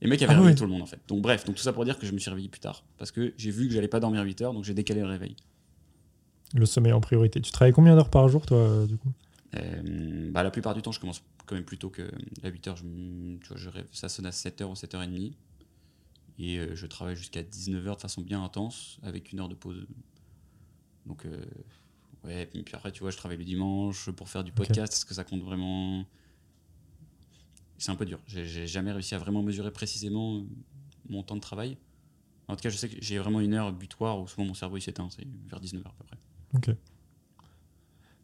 Et le mec avait Ah réveillé ouais. tout le monde, en fait. Donc, bref, donc tout ça pour dire que je me suis réveillé plus tard. Parce que j'ai vu que j'allais pas dormir 8 heures, donc j'ai décalé le réveil. Le sommeil en priorité. Tu travailles combien d'heures par jour, toi, euh, du coup? Euh, bah, la plupart du temps, je commence quand même plus tôt que à 8 heures. Je, tu vois, je rêve, ça sonne à 7h ou 7h30. Et euh, je travaille jusqu'à 19h de façon bien intense, avec une heure de pause. Donc, euh, ouais, puis, puis après, tu vois, je travaille le dimanche pour faire du podcast. Est-ce que ça compte vraiment C'est un peu dur. J'ai jamais réussi à vraiment mesurer précisément euh, mon temps de travail. En tout cas, je sais que j'ai vraiment une heure butoir où souvent mon cerveau il s'éteint, c'est vers 19h à peu près.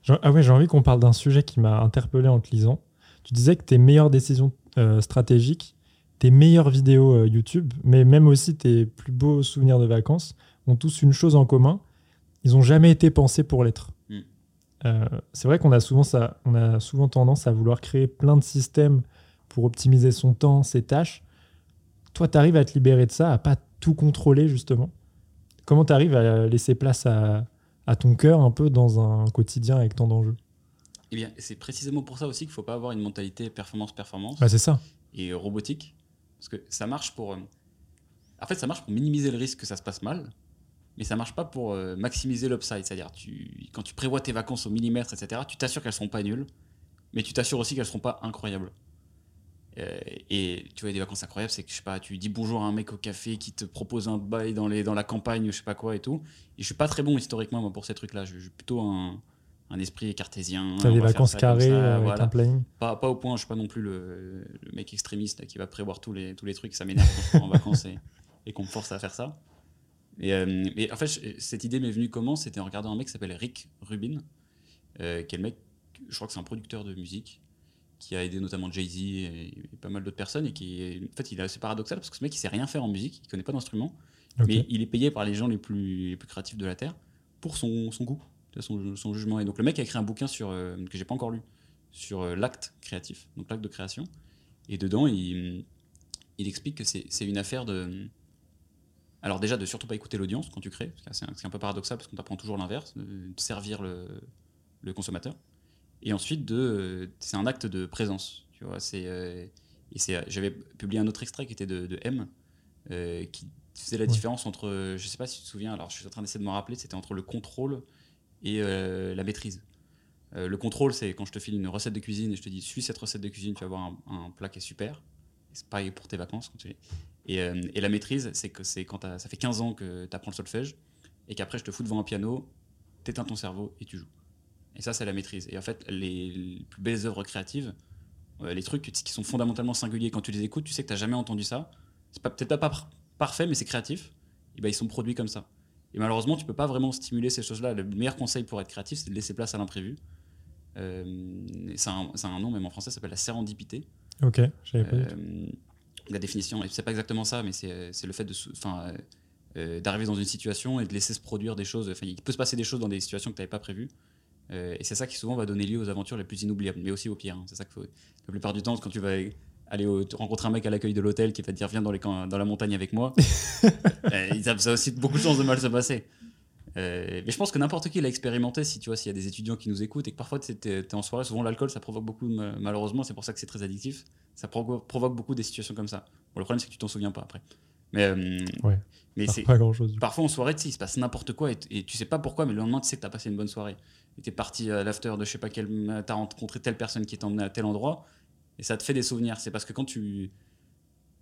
J'ai- Ah ouais, j'ai envie qu'on parle d'un sujet qui m'a interpellé en te lisant. Tu disais que tes meilleures décisions euh, stratégiques, tes meilleures vidéos euh, YouTube, mais même aussi tes plus beaux souvenirs de vacances, ont tous une chose en commun. Ils n'ont jamais été pensés pour l'être. Mm. Euh, c'est vrai qu'on a, souvent ça, on a souvent tendance à vouloir créer plein de systèmes pour optimiser son temps, ses tâches. Toi, tu arrives à te libérer de ça, à pas tout contrôler, justement. Comment tu arrives à laisser place à, à ton cœur un peu dans un quotidien avec tant d'enjeux? Eh bien, c'est précisément pour ça aussi qu'il ne faut pas avoir une mentalité performance-performance. bah, C'est ça. et robotique. Parce que ça marche pour. euh, En fait, ça marche pour minimiser le risque que ça se passe mal, mais ça marche pas pour euh, maximiser l'upside. C'est-à-dire, tu, quand tu prévois tes vacances au millimètre, etc., tu t'assures qu'elles seront pas nulles, mais tu t'assures aussi qu'elles seront pas incroyables. Euh, et tu vois, des vacances incroyables, c'est que je sais pas, tu dis bonjour à un mec au café qui te propose un bail dans, les, dans la campagne, je sais pas quoi et tout. Et je suis pas très bon historiquement moi, pour ces trucs-là. Je je suis plutôt un, un esprit cartésien. T'as on des vacances carrées ça, euh, avec voilà. un planning. Pas, pas au point, je suis pas non plus le, le mec extrémiste là, qui va prévoir tous les, tous les trucs, ça m'énerve quand je pars en vacances et, et qu'on me force à faire ça. Et, euh, en fait, je- cette idée m'est venue comment? C'était en regardant un mec qui s'appelle Rick Rubin, euh, qui est le mec, je crois que c'est un producteur de musique, qui a aidé notamment Jay-Z et, et pas mal d'autres personnes, et qui est, en fait, il est assez paradoxal parce que ce mec, il sait rien faire en musique, il connaît pas d'instrument, Ok. mais il est payé par les gens les plus, les plus créatifs de la Terre pour son, son goût, son, son jugement. Et donc le mec a écrit un bouquin sur, euh, que j'ai pas encore lu sur euh, l'acte créatif, donc l'acte de création. Et dedans, il, il explique que c'est une affaire de... Alors déjà, de surtout pas écouter l'audience quand tu crées, c'est un, un peu paradoxal parce qu'on t'apprend toujours l'inverse, de, de servir le, le consommateur. Et ensuite, de, euh, c'est un acte de présence. Tu vois, c'est, euh, et c'est, j'avais publié un autre extrait qui était de, de M, euh, qui faisait la Ouais. différence entre, euh, je sais pas si tu te souviens, alors je suis en train d'essayer de me rappeler, c'était entre le contrôle et euh, la maîtrise. Euh, le contrôle, c'est quand je te file une recette de cuisine et je te dis, suis cette recette de cuisine, tu vas avoir un, un plat qui est super. Et C'est pareil pour tes vacances. Quand tu... et, euh, et la maîtrise, c'est que c'est quand ça fait 15 ans que tu apprends le solfège et qu'après je te fous devant un piano, t'éteins ton cerveau et tu joues. Et ça, c'est la maîtrise. Et en fait, les, les plus belles œuvres créatives, euh, les trucs qui sont fondamentalement singuliers, quand tu les écoutes, tu sais que tu jamais entendu ça. C'est pas- peut-être pas par- parfait, mais c'est créatif. Et ben, ils sont produits comme ça. Et malheureusement, tu peux pas vraiment stimuler ces choses-là. Le meilleur conseil pour être créatif, c'est de laisser place à l'imprévu. Euh, c'est un, nom, même en français, ça s'appelle la sérendipité. Ok, j'avais pas. Euh, la définition, et c'est pas exactement ça, mais c'est le fait de, enfin, euh, d'arriver dans une situation et de laisser se produire des choses. Enfin, il peut se passer des choses dans des situations que tu n'avais pas prévues. Euh, et c'est ça qui souvent va donner lieu aux aventures les plus inoubliables, mais aussi aux pires. hein. C'est ça qu'il faut. La plupart du temps, quand tu vas aller au- rencontrer un mec à l'accueil de l'hôtel qui va te dire viens dans, les, dans la montagne avec moi, euh, ça ça a aussi beaucoup de chances de mal se passer. Euh, mais je pense que n'importe qui l'a expérimenté. Si tu vois, s'il y a des étudiants qui nous écoutent et que parfois tu es, en soirée, souvent l'alcool ça provoque beaucoup, malheureusement, c'est pour ça que c'est très addictif. Ça provo- provoque beaucoup des situations comme ça. Bon, le problème c'est que tu t'en souviens pas après. Mais, euh, Ouais. mais c'est pas grand chose. parfois en soirée, tu sais, il se passe n'importe quoi et, et tu sais pas pourquoi, mais le lendemain tu sais que tu as passé une bonne soirée. Et tu es parti à l'after de je sais pas quel, tu as rencontré telle personne qui est emmenée à tel endroit et ça te fait des souvenirs. C'est parce que quand tu,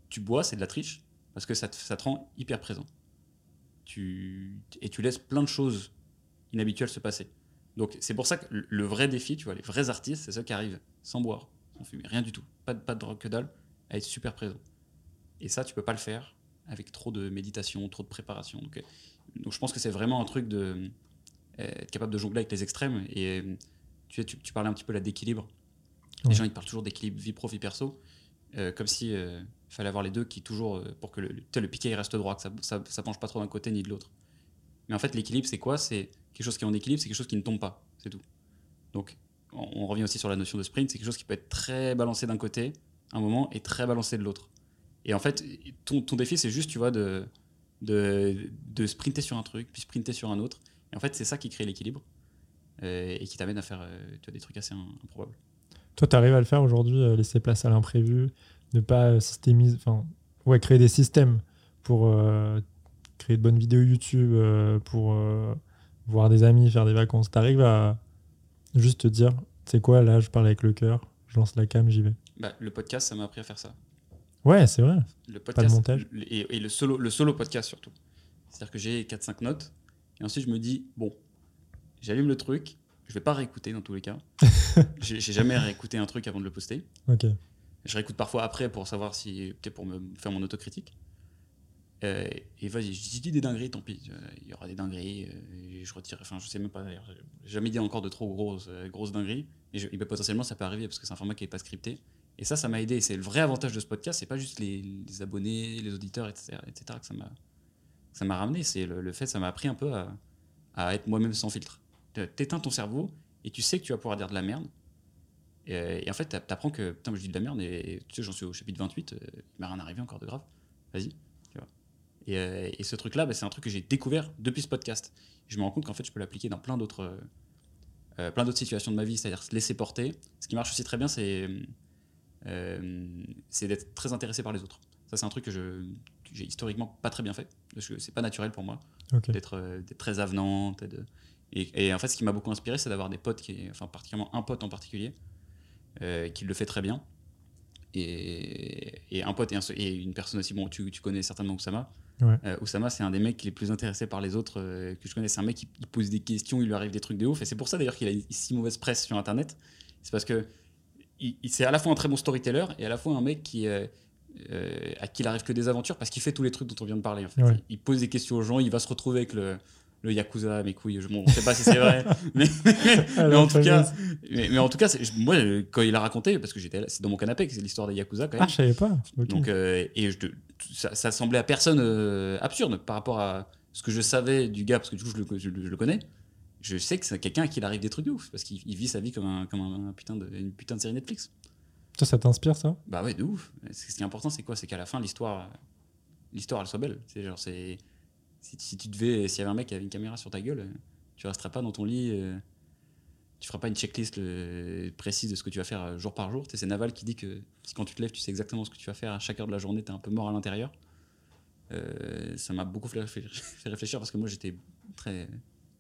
tu bois, c'est de la triche parce que ça te, ça te rend hyper présent. Tu, et tu laisses plein de choses inhabituelles se passer. Donc c'est pour ça que le- vrai défi, tu vois, les vrais artistes, c'est ceux qui arrivent sans boire, sans fumer, rien du tout, pas de, pas de drogue que dalle, à être super présent. Et ça, tu peux pas le faire avec trop de méditation, trop de préparation. Donc, euh, je pense que c'est vraiment un truc de être capable de jongler avec les extrêmes. Et euh, tu, sais, tu, tu parlais un petit peu là d'équilibre. Ouais. Les gens ils parlent toujours d'équilibre vie pro vie perso, euh, comme si euh, fallait avoir les deux qui toujours euh, pour que le, le piquet il reste droit, que ça, ça, ça penche pas trop d'un côté ni de l'autre. Mais en fait, l'équilibre c'est quoi? C'est quelque chose qui est en équilibre, c'est quelque chose qui ne tombe pas, c'est tout. Donc on, on revient aussi sur la notion de sprint, c'est quelque chose qui peut être très balancé d'un côté un moment et très balancé de l'autre. Et en fait, ton, ton défi, c'est juste, tu vois, de, de, de sprinter sur un truc, puis sprinter sur un autre. Et en fait, c'est ça qui crée l'équilibre euh, et qui t'amène à faire euh, tu vois, des trucs assez im- improbables. Toi, tu arrives à le faire aujourd'hui, euh, laisser place à l'imprévu, ne pas systémiser, enfin, ouais, créer des systèmes pour créer de bonnes vidéos YouTube, pour voir des amis, faire des vacances. Tu arrives à juste te dire, tu sais quoi, là, je parle avec le cœur, je lance la cam, j'y vais. Bah, le podcast, ça m'a appris à faire ça. Ouais, c'est vrai. Le de podcast, montage. Et, et le, solo, le solo podcast surtout. C'est-à-dire que j'ai 4-5 notes, et ensuite je me dis, bon, j'allume le truc, je vais pas réécouter dans tous les cas. j'ai jamais réécouté un truc avant de le poster. Ok. Je réécoute parfois après pour savoir si. Peut-être pour me faire mon autocritique. Euh, et vas-y, je dis des dingueries, tant pis. euh, Il y aura des dingueries. euh, et je retire. Enfin, je sais même pas d'ailleurs. J'ai jamais dit encore de trop grosses, euh, grosses dingueries. Et, je- et ben, potentiellement, ça peut arriver parce que c'est un format qui n'est pas scripté. Et ça, ça m'a aidé. C'est le vrai avantage de ce podcast. C'est pas juste les, les abonnés, les auditeurs, etc., etc. que ça m'a ça m'a ramené. C'est le, fait, ça m'a appris un peu à, être moi-même sans filtre. T'éteins ton cerveau et tu sais que tu vas pouvoir dire de la merde. Et, en fait, t'a- t'apprends que putain, je dis de la merde et, tu sais, j'en suis au chapitre 28, euh, il m'est rien arrivé encore de grave. Vas-y. euh, et ce truc-là, bah, c'est un truc que j'ai découvert depuis ce podcast. Je me rends compte qu'en fait, je peux l'appliquer dans plein d'autres euh, plein d'autres situations de ma vie, c'est-à-dire se laisser porter. Ce qui marche aussi très bien, c'est d'être très intéressé par les autres. Ça, c'est un truc que je j'ai historiquement pas très bien fait, parce que c'est pas naturel pour moi d'être euh, d'être très avenant. Et, et en fait, ce qui m'a beaucoup inspiré, c'est d'avoir des potes, qui, enfin particulièrement un pote en particulier, euh, qui le fait très bien. Et, et un pote et, un se- et une personne aussi, bon, tu, tu connais certainement Oussama. Ouais. Euh, Oussama, c'est un des mecs les plus intéressés par les autres euh, que je connais. C'est un mec qui pose des questions, il lui arrive des trucs de ouf. Et c'est pour ça d'ailleurs qu'il a une si mauvaise presse sur Internet. C'est parce que il, il- c'est à la fois un très bon storyteller et à la fois un mec qui, euh, euh, à qui il arrive que des aventures parce qu'il fait tous les trucs dont on vient de parler. En fait. Ouais. Il, il pose des questions aux gens, il va se retrouver avec le, le Yakuza, mes couilles. Je, bon, on sait pas si c'est vrai, mais, mais en tout cas, mais, mais en tout cas, moi, euh, quand il a raconté, parce que j'étais c'est dans mon canapé que c'est l'histoire des Yakuza quand même. Ah, je savais pas. Donc, euh, et je, ça, ça semblait à personne euh, absurde par rapport à ce que je savais du gars, parce que du coup, je le, je le- je le connais. Je sais que c'est quelqu'un à qui il arrive des trucs de ouf, parce qu'il il vit sa vie comme, un, comme un, un putain de, une putain de série Netflix. Toi, ça t'inspire, ça? Bah ouais, de ouf. Ce qui est important, c'est quoi? C'est qu'à la fin, l'histoire, l'histoire, elle soit belle. C'est genre, c'est si, si tu devais, s'il y avait un mec qui avait une caméra sur ta gueule, tu resterais pas dans ton lit. euh, tu feras pas une checklist euh, précise de ce que tu vas faire euh, jour par jour. C'est Naval qui dit que quand tu te lèves, tu sais exactement ce que tu vas faire à chaque heure de la journée, tu es un peu mort à l'intérieur. Euh, ça m'a beaucoup fait réfléchir, parce que moi j'étais très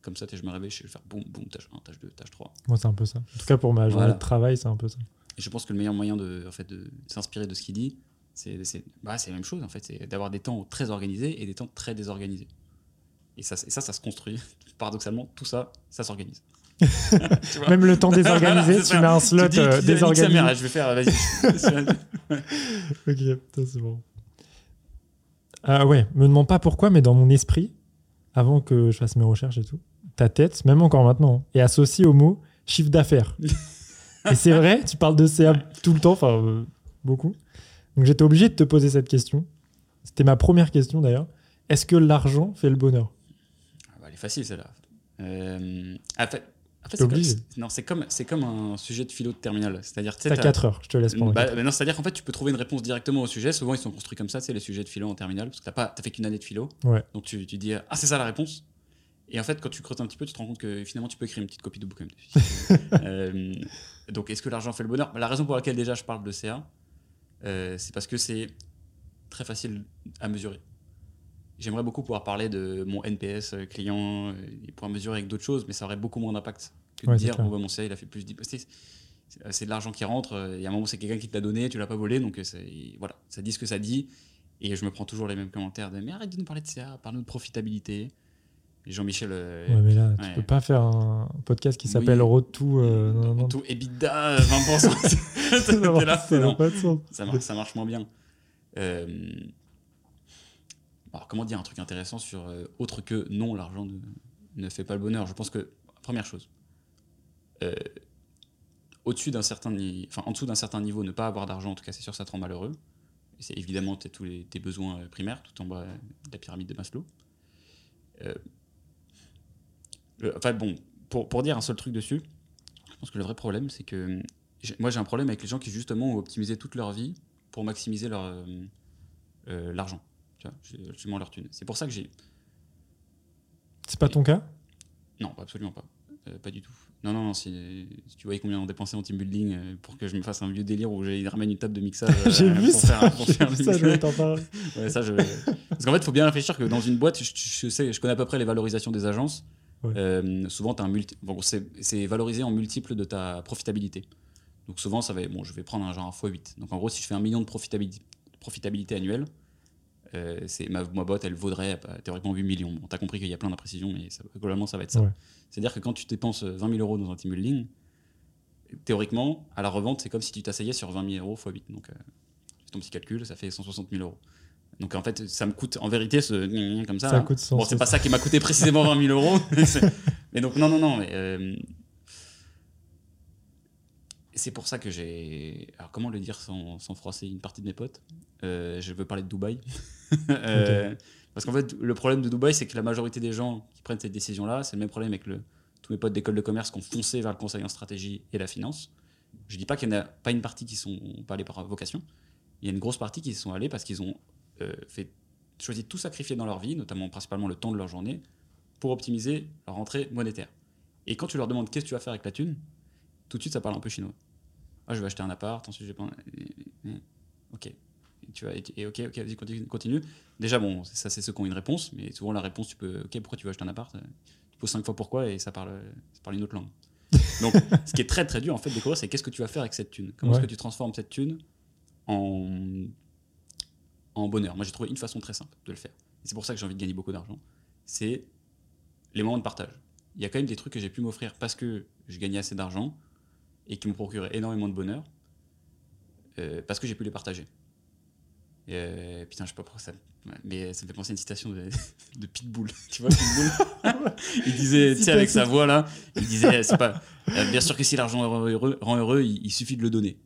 comme ça, je me réveille, je vais faire boum, boum, tâche 1, tâche 2, tâche 3. Moi, c'est un peu ça. En tout cas, pour ma journée Voilà. de travail, c'est un peu ça. Et je pense que le meilleur moyen de, en fait, de s'inspirer de ce qu'il dit, c'est c'est- bah, c'est la même chose, en fait, c'est d'avoir des temps très organisés et des temps très désorganisés. Et ça, et ça, ça se construit. Paradoxalement, tout ça, ça s'organise. Même le temps désorganisé, tu ça. mets un slot Tu dis, euh, désorganisé. mère, je vais faire, vas-y. Ok, putain, c'est bon. Ah ouais, me demande pas pourquoi, mais dans mon esprit, avant que je fasse mes recherches et tout, ta tête, même encore maintenant, est associée au mot chiffre d'affaires. Et c'est vrai, tu parles de CA tout le temps, enfin euh, beaucoup. Donc j'étais obligé de te poser cette question. C'était ma première question d'ailleurs. Est-ce que l'argent fait le bonheur? Ah bah, elle est facile celle-là. Euh, en fait, en fait, T'es c'est comme, obligé. c'est- non, c'est comme, c'est comme un sujet de philo de terminale. C'est-à-dire, T'as t'as- 4 heures, je te laisse prendre. Bah, bah c'est-à-dire qu'en fait, tu peux trouver une réponse directement au sujet. Souvent, ils sont construits comme ça, c'est les sujets de philo en terminale, parce que t'as pas, t'as fait qu'une année de philo. Ouais. Donc tu, tu dis ah c'est ça la réponse. Et en fait, quand tu creuses un petit peu, tu te rends compte que finalement, tu peux écrire une petite copie de bouquin. Euh, donc, est-ce que l'argent fait le bonheur? La raison pour laquelle déjà je parle de CA, euh, c'est parce que c'est très facile à mesurer. J'aimerais beaucoup pouvoir parler de mon NPS euh, client euh, et pouvoir mesurer avec d'autres choses, mais ça aurait beaucoup moins d'impact que de Ouais, dire bon, bah, mon CA il a fait plus 10 c'est- c'est- de l'argent qui rentre, il y a un moment c'est quelqu'un qui te l'a donné, tu l'as pas volé, donc voilà, ça dit ce que ça dit. Et je me prends toujours les mêmes commentaires de mais arrête de nous parler de CA, parle-nous de profitabilité. Jean-Michel, euh, Ouais, mais là, tu peux pas faire un podcast qui Oui. s'appelle Road to. euh, non, EBITDA, euh, 20%. Ça là, ça non. pas de sens. ça, marche, ça marche moins bien. Euh, alors, comment dire un truc intéressant sur euh, autre que non, l'argent ne, ne fait pas le bonheur? Je pense que, première chose, au-dessus d'un certain enfin, en dessous d'un certain niveau, ne pas avoir d'argent, en tout cas, c'est sûr, ça te rend malheureux. C'est évidemment tous les, tes besoins primaires, tout en bas de la pyramide de Maslow. Euh, enfin, bon, pour, pour dire un seul truc dessus, je pense que le vrai problème, c'est que j'ai- moi, j'ai un problème avec les gens qui, justement, ont optimisé toute leur vie pour maximiser leur, euh, euh, l'argent. Tu vois, justement leur thune. C'est pour ça que j'ai. C'est pas ton cas? Non, absolument pas. Euh, pas du tout. Non, non, non. Si, si tu voyais combien on dépensait en team building pour que je me fasse un vieux délire où j'ai ramène une table de mixage. J'ai vu pour ça. faire- pour faire vu ça, je mixage. voulais t'en parler. Ouais, ça, je... Parce qu'en fait, il faut bien réfléchir que dans une boîte, je, je sais, je connais à peu près les valorisations des agences. Ouais. Euh, souvent, as un multi... bon, c'est valorisé en multiple de ta profitabilité. Donc souvent, ça va, bon, je vais prendre un genre un x8. Donc en gros, si je fais un million de profitabilité, profitabilité annuelle, euh, c'est ma, ma boîte, elle vaudrait euh, théoriquement 8 millions. Bon, tu as compris qu'il y a plein d'imprécisions, mais ça, globalement, ça va être ça. Ouais. C'est-à-dire que quand tu dépenses 20 000 euros dans un team building, théoriquement, à la revente, c'est comme si tu t'asseyais sur 20 000 euros x 8. Donc, euh, c'est ton petit calcul, ça fait 160 000 euros. Donc, en fait, ça me coûte, en vérité, ce comme ça. Ça hein. coûte 100. Bon, c'est pas ça qui m'a coûté précisément 20 000 euros. mais donc, non, non, non. Mais, euh, c'est pour ça que j'ai. Alors, comment le dire sans, sans froisser une partie de mes potes? Euh, Je veux parler de Dubaï. Euh, Parce qu'en fait, le problème de Dubaï, c'est que la majorité des gens qui prennent cette décision-là, c'est le même problème avec le, tous mes potes d'école de commerce qui ont foncé vers le conseil en stratégie et la finance. Je dis pas qu'il n'y en a pas une partie qui sont pas allés par vocation. Il y a une grosse partie qui sont allés parce qu'ils ont fait, choisi de tout sacrifier dans leur vie, notamment principalement le temps de leur journée, pour optimiser leur rentrée monétaire. Et quand tu leur demandes qu'est-ce que tu vas faire avec la thune, tout de suite ça parle un peu chinois. Ah, je vais acheter un appart, ensuite je vais prendre. Ok. Et tu vas, et, ok, ok, vas-y, continue, continue. Déjà, bon, ça, c'est ceux qui ont une réponse, mais souvent, la réponse, tu peux. Ok, pourquoi tu veux acheter un appart Tu poses cinq fois pourquoi et ça parle, ça parle une autre langue. Donc, ce qui est très très dur en fait de découvrir, c'est qu'est-ce que tu vas faire avec cette thune? Comment est-ce que tu transformes cette thune en, en bonheur Moi, j'ai trouvé une façon très simple de le faire. Et c'est pour ça que j'ai envie de gagner beaucoup d'argent. C'est les moments de partage. Il y a quand même des trucs que j'ai pu m'offrir parce que je gagnais assez d'argent et qui me procuraient énormément de bonheur euh, parce que j'ai pu les partager. Et, euh, putain, je sais pas pourquoi ça. Mais ça me fait penser à une citation de, de Pitbull. Tu vois, Pitbull Il disait, tu sais, avec sa voix là, il disait c'est pas. euh, bien sûr que si l'argent rend heureux, rend heureux il, il suffit de le donner.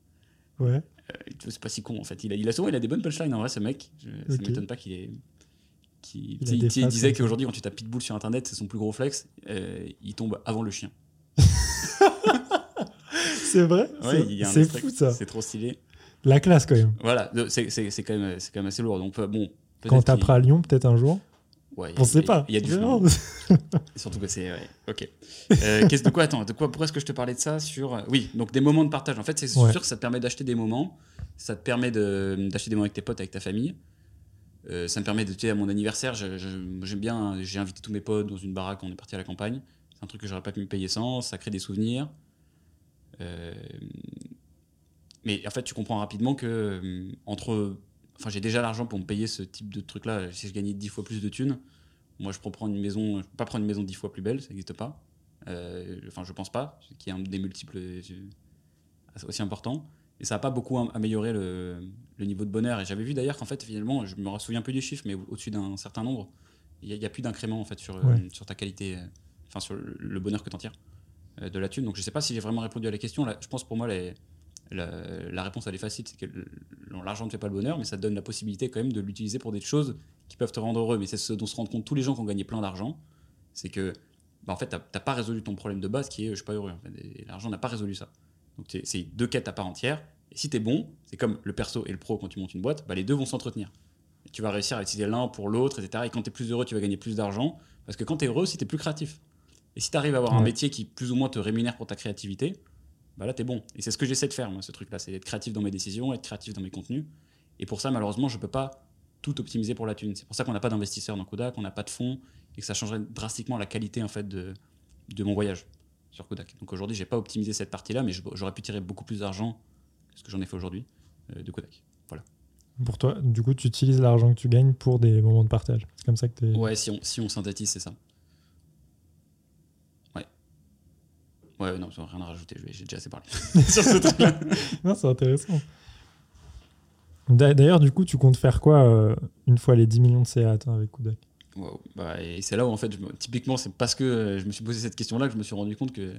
Ouais. Euh, c'est pas si con en fait. Il a, il a souvent il a des bonnes punchlines en vrai, ce mec. Je, Ça Ok. m'étonne pas qu'il ait. Il disait ça. qu'aujourd'hui, quand tu tapes Pitbull sur internet, c'est son plus gros flex. euh, il tombe avant le chien. C'est vrai Ouais, C'est- fou ça. C'est trop stylé. La classe quand même. Voilà, c'est quand, même- quand même assez lourd. Donc, euh, bon. Quand t'apprends à Lyon, peut-être un jour. Ouais, On sait y a- pas. Il y a du. Surtout que c'est. ouais, ok. Euh, qu'est-ce de quoi Attends, de quoi Pourquoi est-ce que je te parlais de ça sur Oui, donc des moments de partage. En fait, c'est Ouais. sûr que ça te permet d'acheter des moments. Ça te permet de- d'acheter des moments avec tes potes, avec ta famille. Euh, ça me permet de. Tu sais, à mon anniversaire, je- je- j'aime bien. J'ai invité tous mes potes dans une baraque. On est parti à la campagne. C'est un truc que j'aurais pas pu me payer sans. Ça crée des souvenirs. Euh, mais en fait, tu comprends rapidement que euh, entre. Enfin, j'ai déjà l'argent pour me payer ce type de truc-là. Si je gagnais 10 fois plus de thunes, moi, je peux prendre une maison. Je peux pas prendre une maison 10 fois plus belle, ça n'existe pas. Euh, enfin, je pense pas, qu'il y a un des multiples euh, aussi important. Et ça n'a pas beaucoup am- amélioré le, le niveau de bonheur. Et j'avais vu d'ailleurs qu'en fait, finalement, je me souviens plus des chiffres, mais au- au-dessus d'un certain nombre, il n'y a, plus d'incrément en fait sur, euh, sur ta qualité, euh, enfin sur le, le bonheur que tu en tires de la thune. Donc je sais pas si j'ai vraiment répondu à la question. Là, je pense pour moi, les- la, la réponse elle est facile, c'est que l'argent ne fait pas le bonheur, mais ça te donne la possibilité quand même de l'utiliser pour des choses qui peuvent te rendre heureux. Mais c'est ce dont se rendent compte tous les gens qui ont gagné plein d'argent, c'est que bah, en fait, tu n'as pas résolu ton problème de base qui est je suis pas heureux. en fait. Et l'argent n'a pas résolu ça. Donc c'est- c'est deux quêtes à part entière. Et si tu es bon, c'est comme le perso et le pro quand tu montes une boîte, bah, les deux vont s'entretenir. Et tu vas réussir à utiliser l'un pour l'autre, etc. Et quand tu es plus heureux, tu vas gagner plus d'argent. Parce que quand tu es heureux aussi, tu es plus créatif. Et si tu arrives à avoir un métier qui plus ou moins te rémunère pour ta créativité, bah là, tu es bon. Et c'est ce que j'essaie de faire, moi, ce truc-là. C'est être créatif dans mes décisions, être créatif dans mes contenus. Et pour ça, malheureusement, je peux pas tout optimiser pour la thune. C'est pour ça qu'on n'a pas d'investisseurs dans Kodak, qu'on n'a pas de fonds, et que ça changerait drastiquement la qualité en fait, de, de mon voyage sur Kodak. Donc aujourd'hui, j'ai pas optimisé cette partie-là, mais j'aurais pu tirer beaucoup plus d'argent que ce que j'en ai fait aujourd'hui euh, de Kodak. Pour toi, du coup, tu utilises l'argent que tu gagnes pour des moments de partage. C'est comme ça que tu Ouais, si on, si on synthétise, c'est ça. Ouais. Ouais, non, rien à rajouter, j'ai déjà assez parlé sur ce truc-là. Non, c'est intéressant. D'a- D'ailleurs, du coup, tu comptes faire quoi euh, une fois les 10 millions de CA attends, avec Kodak? Wow. Bah, et c'est là où, en fait, je me- typiquement, c'est parce que euh, je me suis posé cette question-là que je me suis rendu compte que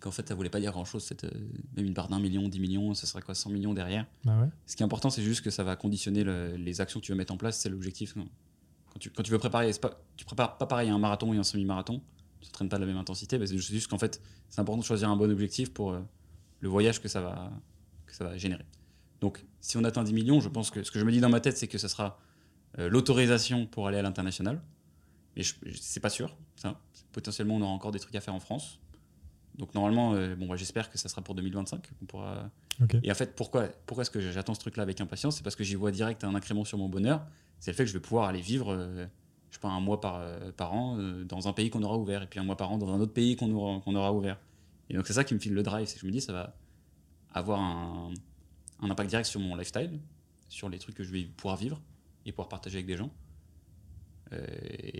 qu'en fait, ça voulait pas dire grand-chose. Cette, euh, même une part d'un million, 10 millions, ce serait quoi, 100 millions derrière? Bah ouais. Ce qui est important, c'est juste que ça va conditionner le- les actions que tu veux mettre en place, c'est l'objectif. Quand tu, quand tu veux préparer, tu prépares pas pareil un marathon et un semi-marathon, tu t'entraînes pas de la même intensité, mais c'est juste- qu'en fait, c'est important de choisir un bon objectif pour euh, le voyage que ça, va, que ça va générer. Donc, si on atteint 10 millions, je pense que ce que je me dis dans ma tête, c'est que ce sera euh, l'autorisation pour aller à l'international. Mais c'est pas sûr, ça. Potentiellement, on aura encore des trucs à faire en France. Donc, normalement, euh, bon, bah, j'espère que ça sera pour 2025. qu'on pourra et en fait, pourquoi, pourquoi est-ce que j'attends ce truc-là avec impatience? C'est parce que j'y vois direct un incrément sur mon bonheur. C'est le fait que je vais pouvoir aller vivre, euh, je sais pas, un mois par, euh, par an euh, dans un pays qu'on aura ouvert, et puis un mois par an dans un autre pays qu'on aura, qu'on aura ouvert. Et donc c'est ça qui me file le drive, c'est que je me dis ça va avoir un, un impact direct sur mon lifestyle, sur les trucs que je vais pouvoir vivre et pouvoir partager avec des gens. Euh,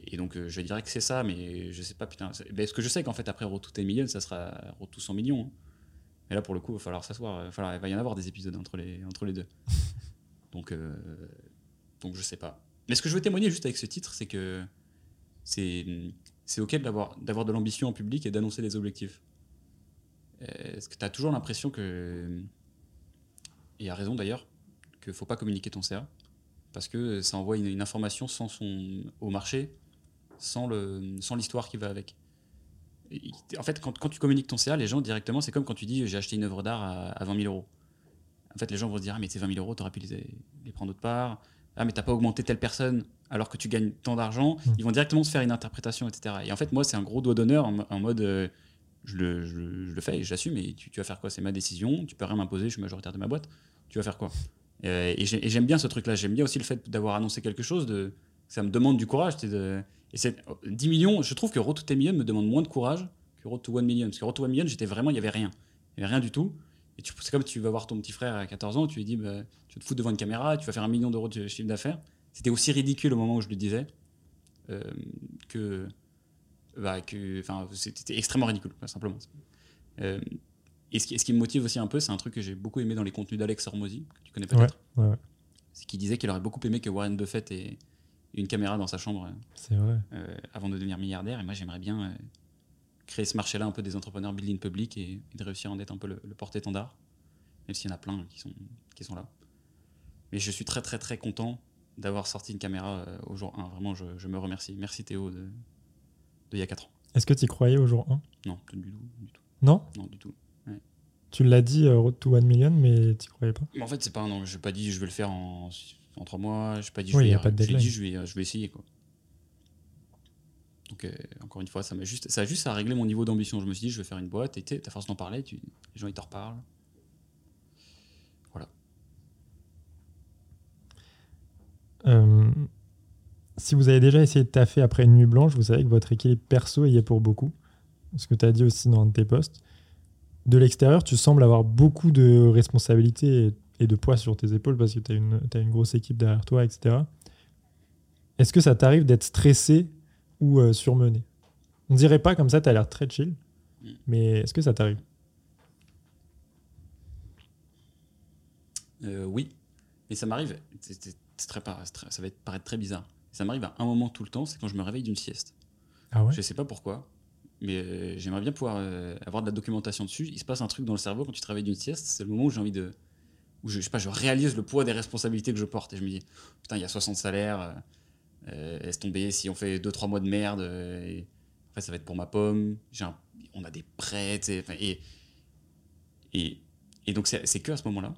et donc je dirais que c'est ça, mais je sais pas, putain. c'est- ben, ce que je sais qu'en fait après Road to 10 Million, ça sera Road to 100 millions. hein. Mais là, pour le coup, il va falloir s'asseoir. Il, va falloir- il va y en avoir des épisodes entre les, entre les deux. Donc, euh, donc, je sais pas. Mais ce que je veux témoigner juste avec ce titre, c'est que c'est, OK d'avoir, de l'ambition en public et d'annoncer des objectifs. Euh, Est-ce que tu as toujours l'impression que. Et à raison d'ailleurs, qu'il faut pas communiquer ton CA parce que ça envoie une, information sans son, au marché, sans, le, sans l'histoire qui va avec. En fait, quand, quand tu communiques ton CA, les gens directement, c'est comme quand tu dis j'ai acheté une œuvre d'art à, à 20 000 euros. En fait, les gens vont se dire ah, mais tes 20 000 euros, t'aurais pu les, les prendre autre part. Ah, mais t'as pas augmenté telle personne alors que tu gagnes tant d'argent. Mm. Ils vont directement se faire une interprétation, etc. Et en fait, moi, c'est un gros doigt d'honneur en, en mode euh, je le, je, le fais et j'assume. Et tu, tu, vas faire quoi? C'est ma décision. Tu peux rien m'imposer. Je suis majoritaire de ma boîte. Tu vas faire quoi? Et, et j'aime bien ce truc-là. J'aime bien aussi le fait d'avoir annoncé quelque chose. De, ça me demande du courage. De, et c'est 10 millions. Je trouve que Road to 10 million me demande moins de courage que Road to 1 million. Parce que Road to 1 million, j'étais vraiment, il y avait rien. Il y avait rien du tout. Et c'est comme tu vas voir ton petit frère à 14 ans, tu lui dis, bah, tu vas te foutre devant une caméra, tu vas faire un million d'euros de chiffre d'affaires. C'était aussi ridicule au moment où je le disais euh, que, bah, que, enfin, c'était extrêmement ridicule, simplement. Euh, et ce qui, ce qui, me motive aussi un peu, c'est un truc que j'ai beaucoup aimé dans les contenus d'Alex Hormozy, que tu connais peut-être. Ouais, C'est qu'il disait qu'il aurait beaucoup aimé que Warren Buffett ait une caméra dans sa chambre vrai. Euh, avant de devenir milliardaire. Et moi, j'aimerais bien créer ce marché-là un peu des entrepreneurs building public et, de réussir à en être un peu le, porte-étendard, même s'il y en a plein qui sont, qui sont là. Mais je suis très très très content d'avoir sorti une caméra euh, au jour 1. Vraiment, je, je, me remercie. Merci Théo de, de il y a 4 ans. Est-ce que tu y croyais au jour 1 Non, du tout. Du tout. Non? Non, du tout. Tu l'as dit, euh, Road to 1 million, mais tu croyais pas? Mais En fait, c'est pas un non. Je n'ai pas dit je vais le faire en, en 3 mois. Je n'ai pas dit oui, je, vais, y a pas de je, dit, je, vais, je vais essayer. Quoi. Encore une fois, ça juste, ça a juste à régler mon niveau d'ambition. Je me suis dit, je vais faire une boîte, et ta force d'en parler, tu, les gens ils t'en reparlent. Voilà. Euh, si vous avez déjà essayé de taffer après une nuit blanche, vous savez que votre équilibre perso y est pour beaucoup. Ce que tu as dit aussi dans un de tes posts. De l'extérieur, tu sembles avoir beaucoup de responsabilités et de poids sur tes épaules parce que tu as as une grosse équipe derrière toi, etc. Est-ce que ça t'arrive d'être stressé ou euh, surmené On dirait pas comme ça, tu as l'air très chill, Mm. mais est-ce que ça t'arrive? Euh, oui, mais ça m'arrive. c'est- très ça va être, paraître très bizarre. Ça m'arrive à un moment tout le temps, c'est quand je me réveille d'une sieste. Ah ouais? Je sais pas pourquoi, mais euh, j'aimerais bien pouvoir euh, avoir de la documentation dessus. Il se passe un truc dans le cerveau quand tu te réveilles d'une sieste, c'est le moment où j'ai envie de. où je, je sais pas, je réalise le poids des responsabilités que je porte et je me dis, putain, il y a 60 salaires, euh, euh, laisse tomber, si on fait 2-3 mois de merde, euh, et, en fait, ça va être pour ma pomme, un- on a des prêts, et, et, et donc c'est que à ce moment-là.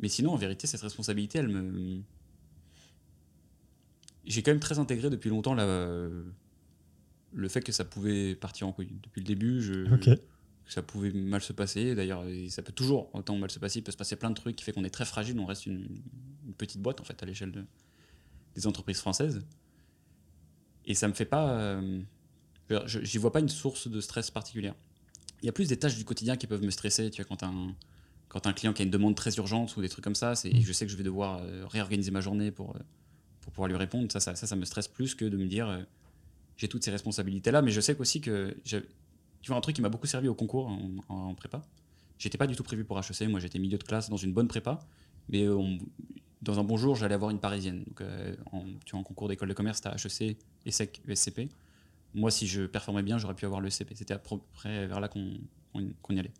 Mais sinon, en vérité, cette responsabilité, elle me. J'ai quand même très intégré depuis longtemps la, le fait que ça pouvait partir en couille. Depuis le début, je, que ça pouvait mal se passer. D'ailleurs, ça peut toujours autant mal se passer. Il peut se passer plein de trucs qui fait qu'on est très fragile. On reste une, une petite boîte en fait à l'échelle de- des entreprises françaises. Et ça me fait pas. euh, J'y vois pas une source de stress particulière. Il y a plus des tâches du quotidien qui peuvent me stresser. Tu vois, quand un quand un client qui a une demande très urgente ou des trucs comme ça, c'est Mm. je sais que je vais devoir euh, réorganiser ma journée pour euh, pour pouvoir lui répondre. Ça, ça, ça, ça me stresse plus que de me dire euh, j'ai toutes ces responsabilités là. Mais je sais aussi que tu vois un truc qui m'a beaucoup servi au concours en, en- en prépa. J'étais pas du tout prévu pour HEC. Moi, j'étais milieu de classe dans une bonne prépa, mais on- dans un bon jour, j'allais avoir une parisienne. Donc, euh, en, tu vois, en concours d'école de commerce, tu as HEC, ESSEC, ESCP. Moi, si je performais bien, j'aurais pu avoir le CP. C'était à peu près vers là qu'on y allait.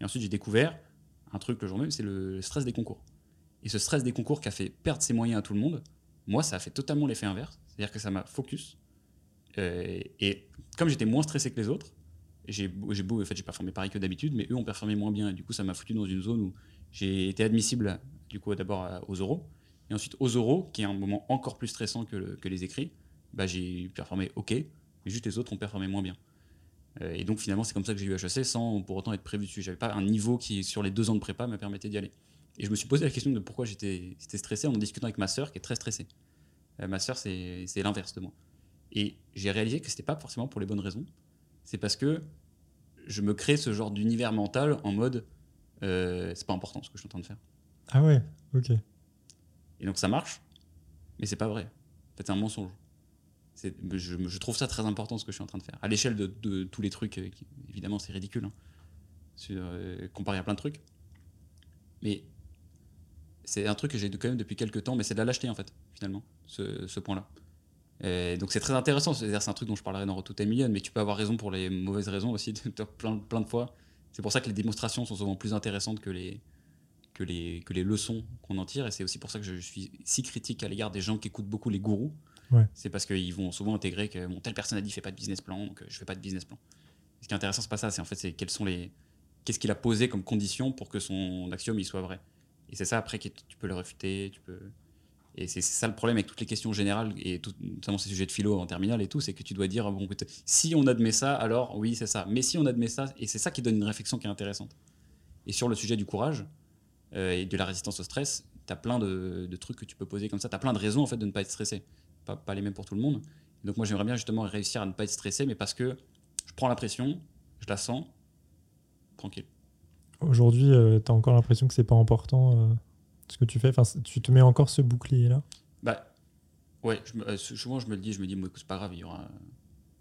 Et ensuite, j'ai découvert un truc le jour même, c'est le stress des concours. Et ce stress des concours qui a fait perdre ses moyens à tout le monde, moi, ça a fait totalement l'effet inverse. C'est-à-dire que ça m'a focus. Euh, et comme j'étais moins stressé que les autres, j'ai beau, en fait, j'ai performé pareil que d'habitude, mais eux ont performé moins bien. Et du coup, ça m'a foutu dans une zone où j'ai été admissible, du coup, d'abord aux oraux. Et ensuite, aux oraux, qui est un moment encore plus stressant que, le- que les écrits, bah, j'ai performé OK, mais juste les autres ont performé moins bien. Euh, et donc, finalement, c'est comme ça que j'ai eu HEC sans pour autant être prévu dessus. J'avais pas un niveau qui, sur les deux ans de prépa, me permettait d'y aller. Et je me suis posé la question de pourquoi j'étais stressé en discutant avec ma sœur, qui est très stressée. Euh, ma sœur, c'est l'inverse de moi. Et j'ai réalisé que c'était pas forcément pour les bonnes raisons. C'est parce que je me crée ce genre d'univers mental en mode euh, c'est pas important ce que je suis en train de faire. Ah ouais, ok. Et donc ça marche, mais c'est pas vrai. En fait, c'est un mensonge. Je, je trouve ça très important ce que je suis en train de faire. À l'échelle de, de tous les trucs, euh, évidemment, c'est ridicule, hein, sur, euh, comparé à plein de trucs. Mais c'est un truc que j'ai quand même depuis quelques temps, mais c'est de la lâcheté en fait, finalement, ce, ce point-là. Et donc c'est très intéressant, c'est un truc dont je parlerai dans Tout Million, mais tu peux avoir raison pour les mauvaises raisons aussi, plein, plein de fois. C'est pour ça que les démonstrations sont souvent plus intéressantes que les, que les, que les leçons qu'on en tire, et c'est aussi pour ça que je suis si critique à l'égard des gens qui écoutent beaucoup les gourous. Ouais. C'est parce qu'ils vont souvent intégrer que bon, telle personne a dit fais pas de business plan, donc euh, je fais pas de business plan. Ce qui est intéressant, c'est pas ça, c'est en fait c'est quels sont les qu'est-ce qu'il a posé comme condition pour que son axiome il soit vrai. Et c'est ça après que tu peux le réfuter, tu peux Et c'est ça le problème avec toutes les questions générales, et tout, notamment ces sujets de philo en terminale et tout, c'est que tu dois dire, bon, si on admet ça, alors oui, c'est ça. Mais si on admet ça, et c'est ça qui donne une réflexion qui est intéressante. Et sur le sujet du courage euh, et de la résistance au stress, tu as plein de, trucs que tu peux poser comme ça. Tu as plein de raisons en fait de ne pas être stressé. Pas, les mêmes pour tout le monde. Donc moi j'aimerais bien justement réussir à ne pas être stressé, mais parce que je prends la pression, je la sens, tranquille. Aujourd'hui, tu as encore l'impression que c'est pas important euh, ce que tu fais. Enfin, tu te mets encore ce bouclier là. Bah ouais, je me- euh, souvent je me le dis, je me dis, écoute, c'est pas grave, il y aura.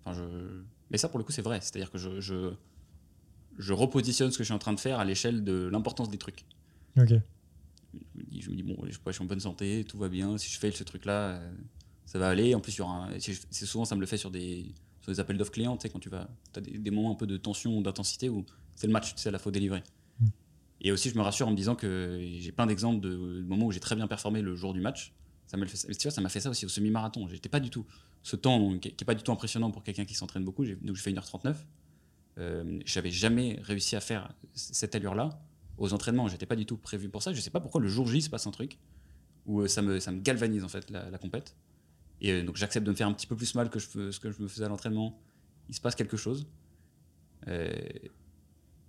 Enfin, je... Mais ça pour le coup c'est vrai, c'est-à-dire que je, je, je repositionne ce que je suis en train de faire à l'échelle de l'importance des trucs. Ok. je me dis, bon, je, suis en bonne santé, tout va bien. Si je fais ce truc-là, euh, ça va aller. En plus, un- c'est souvent, ça me le fait sur des, sur des appels d'offres clients, tu sais, quand tu vas, as des, des moments un peu de tension ou d'intensité où c'est le match, tu sais, là, faut délivrer. Et aussi, je me rassure en me disant que j'ai plein d'exemples de, moments où j'ai très bien performé le jour du match. Ça le fait, tu vois, ça m'a fait ça aussi au semi-marathon. J'étais pas du tout. Ce temps qui, qui est pas du tout impressionnant pour quelqu'un qui s'entraîne beaucoup. j'ai- Donc, je fais 1h39. Euh, J'avais jamais réussi à faire cette allure-là aux entraînements. J'étais pas du tout prévu pour ça. Je sais pas pourquoi le jour J se passe un truc où euh, ça me, ça me galvanise en fait la, compète. Et euh, donc j'accepte de me faire un petit peu plus mal que je, ce que je me faisais à l'entraînement. Il se passe quelque chose. Euh,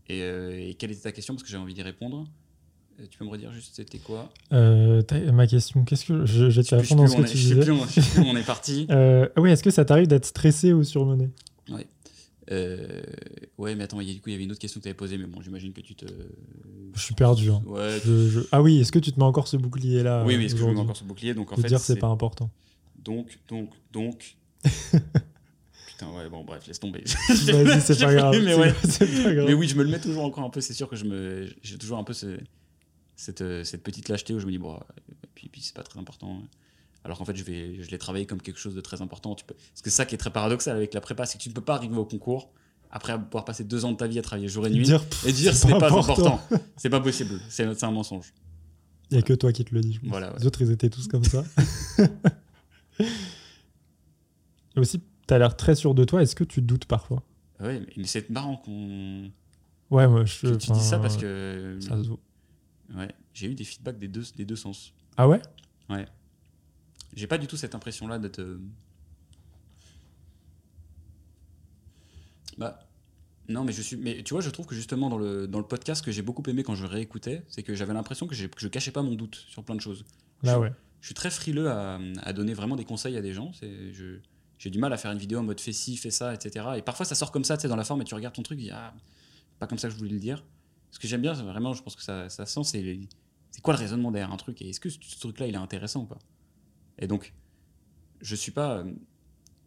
et, euh, et quelle était ta question Parce que j'ai envie d'y répondre. Euh, tu peux me redire juste c'était quoi? Euh, ma question, qu'est-ce que je, je répondre je dans ce que tu est- je disais. sais plus on- plus est parti. Oui, est-ce que ça t'arrive d'être stressé ou surmené? Euh, ouais, mais attends, y du coup il y avait une autre question que tu avais posée, mais bon, j'imagine que tu te. Je suis perdu. hein. Ouais. Je- je- Ah oui, est-ce que tu te mets encore ce bouclier là oui, oui, est-ce que je me mets encore ce bouclier? Donc en De fait, dire c'est- pas important. Donc, donc, donc. Putain, ouais, bon, bref, laisse tomber. Vas-y, c'est pas grave. mais ouais. c'est pas grave. Mais oui, je me le mets toujours encore un peu. C'est sûr que je me, j'ai toujours un peu ce- cette, euh, cette petite lâcheté où je me dis bon, puis, puis c'est pas très important. Alors qu'en fait, je vais, je l'ai travaillé comme quelque chose de très important. Tu peux, parce que ça qui est très paradoxal avec la prépa, c'est que tu ne peux pas arriver au concours après pouvoir passer deux ans de ta vie à travailler jour et nuit Dire, pff, et dire c'est pas pas, important. C'est pas possible. C'est un mensonge. Il y a que toi qui te le dis. Voilà, ouais. Les autres, ils étaient tous comme ça. Aussi, tu as l'air très sûr de toi. Est-ce que tu doutes parfois? Ouais, mais, mais c'est marrant qu'on. Ouais, moi, je. que tu dis ça parce que. ça se. Ouais, j'ai eu des feedbacks des deux, des deux sens. Ah ouais? J'ai pas du tout cette impression-là d'être. euh, Bah. Non, mais je suis. Mais tu vois, je trouve que justement dans le, dans le podcast, que j'ai beaucoup aimé quand je réécoutais, c'est que j'avais l'impression que, je cachais pas mon doute sur plein de choses. Là, je, ouais. je suis très frileux à, à donner vraiment des conseils à des gens. C'est, je, j'ai du mal à faire une vidéo en mode fais ci, fais ça, etc. Et parfois ça sort comme ça, tu sais, dans la forme, et tu regardes ton truc, et ah, pas comme ça que je voulais le dire. Ce que j'aime bien, vraiment, je pense que ça, ça sent, c'est, c'est quoi le raisonnement derrière un truc, et est-ce que ce, ce truc-là, il est intéressant ou pas Et donc, je suis pas. euh,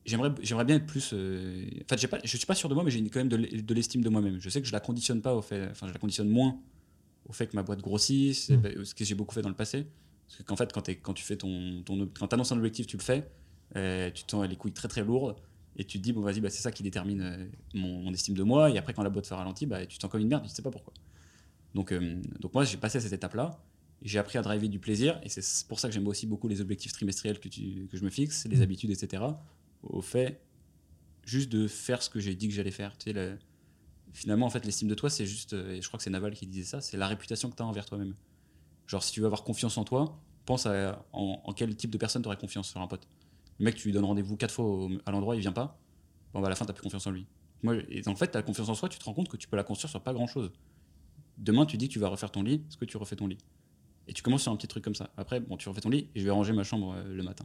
J'aimerais, j'aimerais bien être plus. euh, En fait, j'ai pas, je suis pas sûr de moi, mais j'ai quand même de l'e- de l'estime de moi-même. Je sais que je la conditionne pas au fait. Enfin, je la conditionne moins au fait que ma boîte grossisse, Mm. et ce que j'ai beaucoup fait dans le passé. Parce qu'en fait, quand tu fais ton, ton quand annonces un objectif, tu le fais, euh, tu te sens les couilles très très lourdes, et tu te dis, bon, vas-y, bah, c'est ça qui détermine euh, mon, mon estime de moi, et après, quand la boîte se ralentit, bah, tu te sens comme une merde, tu sais pas pourquoi. Donc, euh, donc moi, j'ai passé à cette étape-là, et j'ai appris à driver du plaisir, et c'est pour ça que j'aime aussi beaucoup les objectifs trimestriels que, tu, que je me fixe, les Mm. habitudes, etc. Au fait, juste de faire ce que j'ai dit que j'allais faire. Tu sais, le- finalement, en fait, l'estime de toi, c'est juste, euh, et je crois que c'est Naval qui disait ça, c'est la réputation que tu as envers toi-même. Genre, si tu veux avoir confiance en toi, pense à en, en quel type de personne tu aurais confiance sur un pote. Le mec, tu lui donnes rendez-vous quatre fois au- à l'endroit, il vient pas. Bon, bah, à la fin, tu plus confiance en lui. Moi, et en fait, tu as confiance en soi, tu te rends compte que tu peux la construire sur pas grand-chose. Demain, tu dis que tu vas refaire ton lit, est-ce que tu refais ton lit? Et tu commences sur un petit truc comme ça. Après, bon, tu refais ton lit et je vais ranger ma chambre euh, le matin.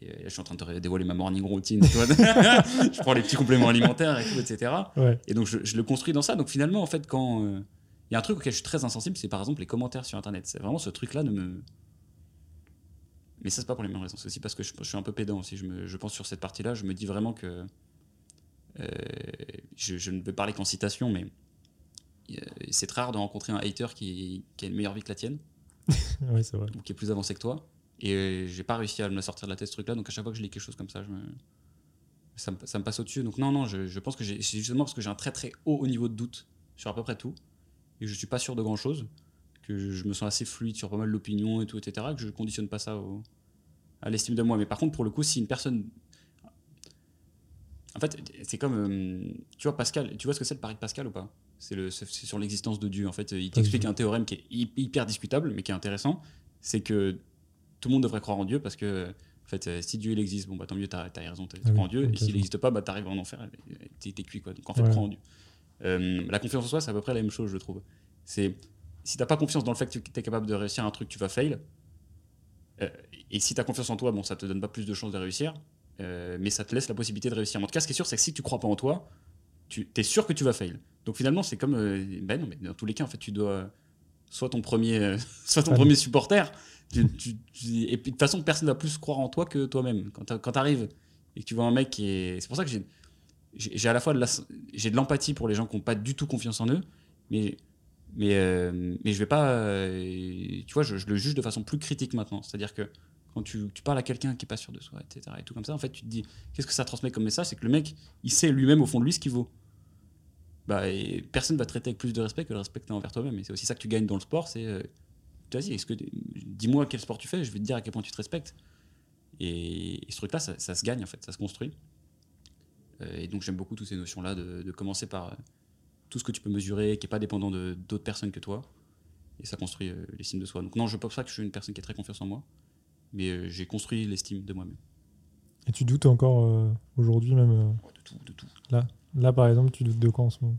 Et euh, là, je suis en train de te dévoiler ma morning routine. tu vois. je prends les petits compléments alimentaires et tout, etc. Ouais. Et donc, je, je le construis dans ça. Donc, finalement, en fait, quand. euh, Il y a un truc auquel je suis très insensible, c'est par exemple les commentaires sur Internet. C'est vraiment ce truc-là ne me. Mais ça, c'est pas pour les mêmes raisons. C'est aussi parce que je, je suis un peu pédant aussi. Je, me- je pense sur cette partie-là, je me dis vraiment que. euh, je, je ne veux parler qu'en citation, mais. euh, C'est très rare de rencontrer un hater qui, qui a une meilleure vie que la tienne, ouais, c'est vrai. ou qui est plus avancé que toi. Et euh, j'ai pas réussi à me sortir de la tête ce truc-là, donc à chaque fois que je lis quelque chose comme ça, je me... ça, me, ça me passe au-dessus. Donc non, non, je, je pense que c'est justement parce que j'ai un très très haut niveau de doute sur à peu près tout, et je suis pas sûr de grand-chose, que je, je me sens assez fluide sur pas mal d'opinions et tout, etc., que je conditionne pas ça au- à l'estime de moi. Mais par contre, pour le coup, si une personne... En fait, c'est comme... euh, tu vois, Pascal, tu vois ce que c'est le pari de Pascal ou pas? C'est le- sur l'existence de Dieu. En fait, il t'explique un théorème qui est hy- hyper discutable, mais qui est intéressant. C'est que tout le monde devrait croire en Dieu parce que en fait, euh, si Dieu il existe, bon bah tant mieux, t'as as raison, tu Ah crois oui, en Dieu. et s'il n'existe pas, bah t'arrives en enfer, t'es cuit quoi. Donc en fait, Ouais. crois en Dieu. Euh, la confiance en soi, c'est à peu près la même chose, je trouve. C'est si t'as pas confiance dans le fait que tu es capable de réussir un truc, tu vas fail. Euh, et si tu as confiance en toi, bon, ça te donne pas plus de chances de réussir, euh, mais ça te laisse la possibilité de réussir. En tout cas, ce qui est sûr, c'est que si tu crois pas en toi, tu es sûr que tu vas fail. Donc finalement, c'est comme euh, ben non, mais dans tous les cas, en fait, tu dois soit ton premier, soit ton premier supporter. Tu- tu- tu- et puis de toute façon, personne ne va plus croire en toi que toi-même. Quand tu arrives et que tu vois un mec qui est, c'est pour ça que j'ai à la fois de la- j'ai de l'empathie pour les gens qui n'ont pas du tout confiance en eux, mais mais euh, mais je vais pas, euh, tu vois, je, le juge de façon plus critique maintenant. C'est-à-dire que quand tu, parles à quelqu'un qui est pas sûr de soi, etc. et tout comme ça, en fait, tu te dis, qu'est-ce que ça transmet comme message? C'est que le mec, il sait lui-même au fond de lui ce qu'il vaut. Bah, et personne va te traiter avec plus de respect que le respect que tu envers toi-même. Et c'est aussi ça que tu gagnes dans le sport, c'est, euh, vas-y, que dis-moi quel sport tu fais, je vais te dire à quel point tu te respectes. Et, ce truc-là, ça, se gagne en fait, ça se construit. Euh, et donc j'aime beaucoup toutes ces notions-là de, de commencer par euh, tout ce que tu peux mesurer, qui n'est pas dépendant de d'autres personnes que toi. Et ça construit euh, l'estime de soi. Donc non, je ne pense pas que je suis une personne qui a très confiance en moi, mais euh, j'ai construit l'estime de moi-même. Et tu doutes encore euh, aujourd'hui, même. Oh, de tout, de tout. là, par exemple, tu doutes de quoi en ce moment?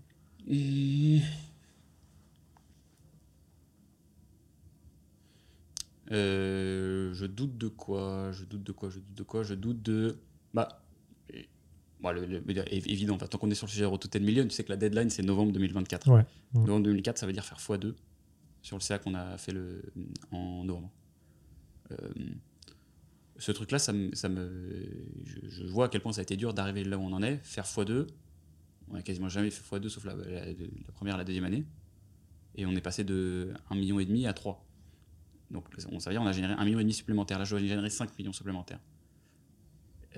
Euh, je doute de quoi? Je doute de quoi? Je doute de quoi? Je doute de. Bah. Bon, le- le- évident, tant qu'on est sur le sujet Rototen Million, tu sais que la deadline c'est novembre 2024. Ouais, ouais. Novembre 2004, ça veut dire faire x2 sur le CA qu'on a fait le, en novembre. Euh, ce truc-là, ça me, ça me, je, je vois à quel point ça a été dur d'arriver là où on en est. Faire x2, on a quasiment jamais fait x2 sauf la, la- la première et la deuxième année. Et on est passé de 1,5 million à 3. Donc on, ça veut dire on a généré 1,5 million supplémentaire. Là, je dois générer 5 millions supplémentaires.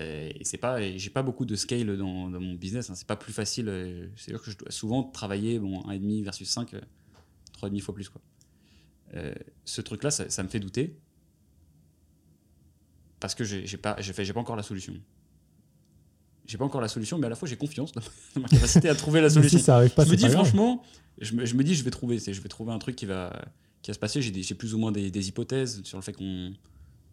Euh, Et c'est pas, j'ai pas beaucoup de scale dans, dans mon business. hein. C'est pas plus facile. euh, C'est sûr que je dois souvent travailler bon 1,5 versus 5, euh, 3,5 fois plus quoi. Euh, ce truc-là, ça, ça me fait douter parce que j'ai pas, j'ai fait, pas encore la solution. J'ai pas encore la solution, mais à la fois j'ai confiance dans ma capacité à trouver la solution si ça arrive pas, je me dis pas franchement, je me, je me dis je vais trouver, je vais trouver un truc qui va, qui va se passer. J'ai plus ou moins des, des hypothèses sur le fait qu'on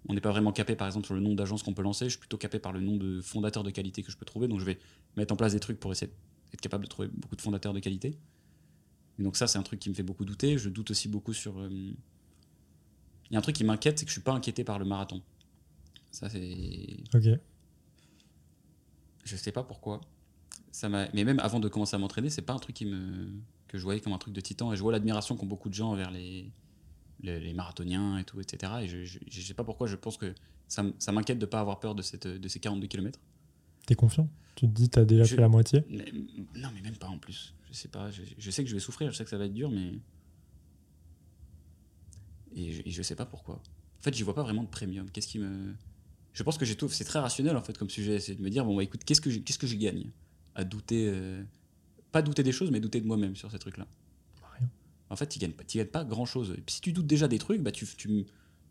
on n'est pas vraiment capé par exemple sur le nombre d'agences qu'on peut lancer. Je suis plutôt capé par le nombre de fondateurs de qualité que je peux trouver. Donc je vais mettre en place des trucs pour essayer d'être capable de trouver beaucoup de fondateurs de qualité. Et donc ça c'est un truc qui me fait beaucoup douter. Je doute aussi beaucoup sur. euh, Il y a un truc qui m'inquiète, c'est que je suis pas inquiété par le marathon. Ça c'est Ok. je sais pas pourquoi. Ça m'a... Mais même avant de commencer à m'entraîner, c'est pas un truc qui me... que je voyais comme un truc de titan. Et je vois l'admiration qu'ont beaucoup de gens envers les... les, les marathoniens et tout, etc. Et je, je, je sais pas pourquoi, je pense que ça, ça m'inquiète de pas avoir peur de, cette, de ces 42 km. T'es confiant? Tu te dis, t'as déjà Je- fait la moitié? Mais- non, mais même pas en plus. Je sais pas. Je, je sais que je vais souffrir, je sais que ça va être dur, mais. Et je, et je sais pas pourquoi. En fait, j'y vois pas vraiment de premium. Qu'est-ce qui me. Je pense que j'ai tout. C'est très rationnel en fait comme sujet. C'est de me dire bon, bah écoute, qu'est-ce que qu'est-ce que gagne à douter. euh, Pas douter des choses, mais douter de moi-même sur ces trucs-là. En fait, tu gagnes gagnes pas grand-chose. Si tu doutes déjà des trucs, bah tu, tu,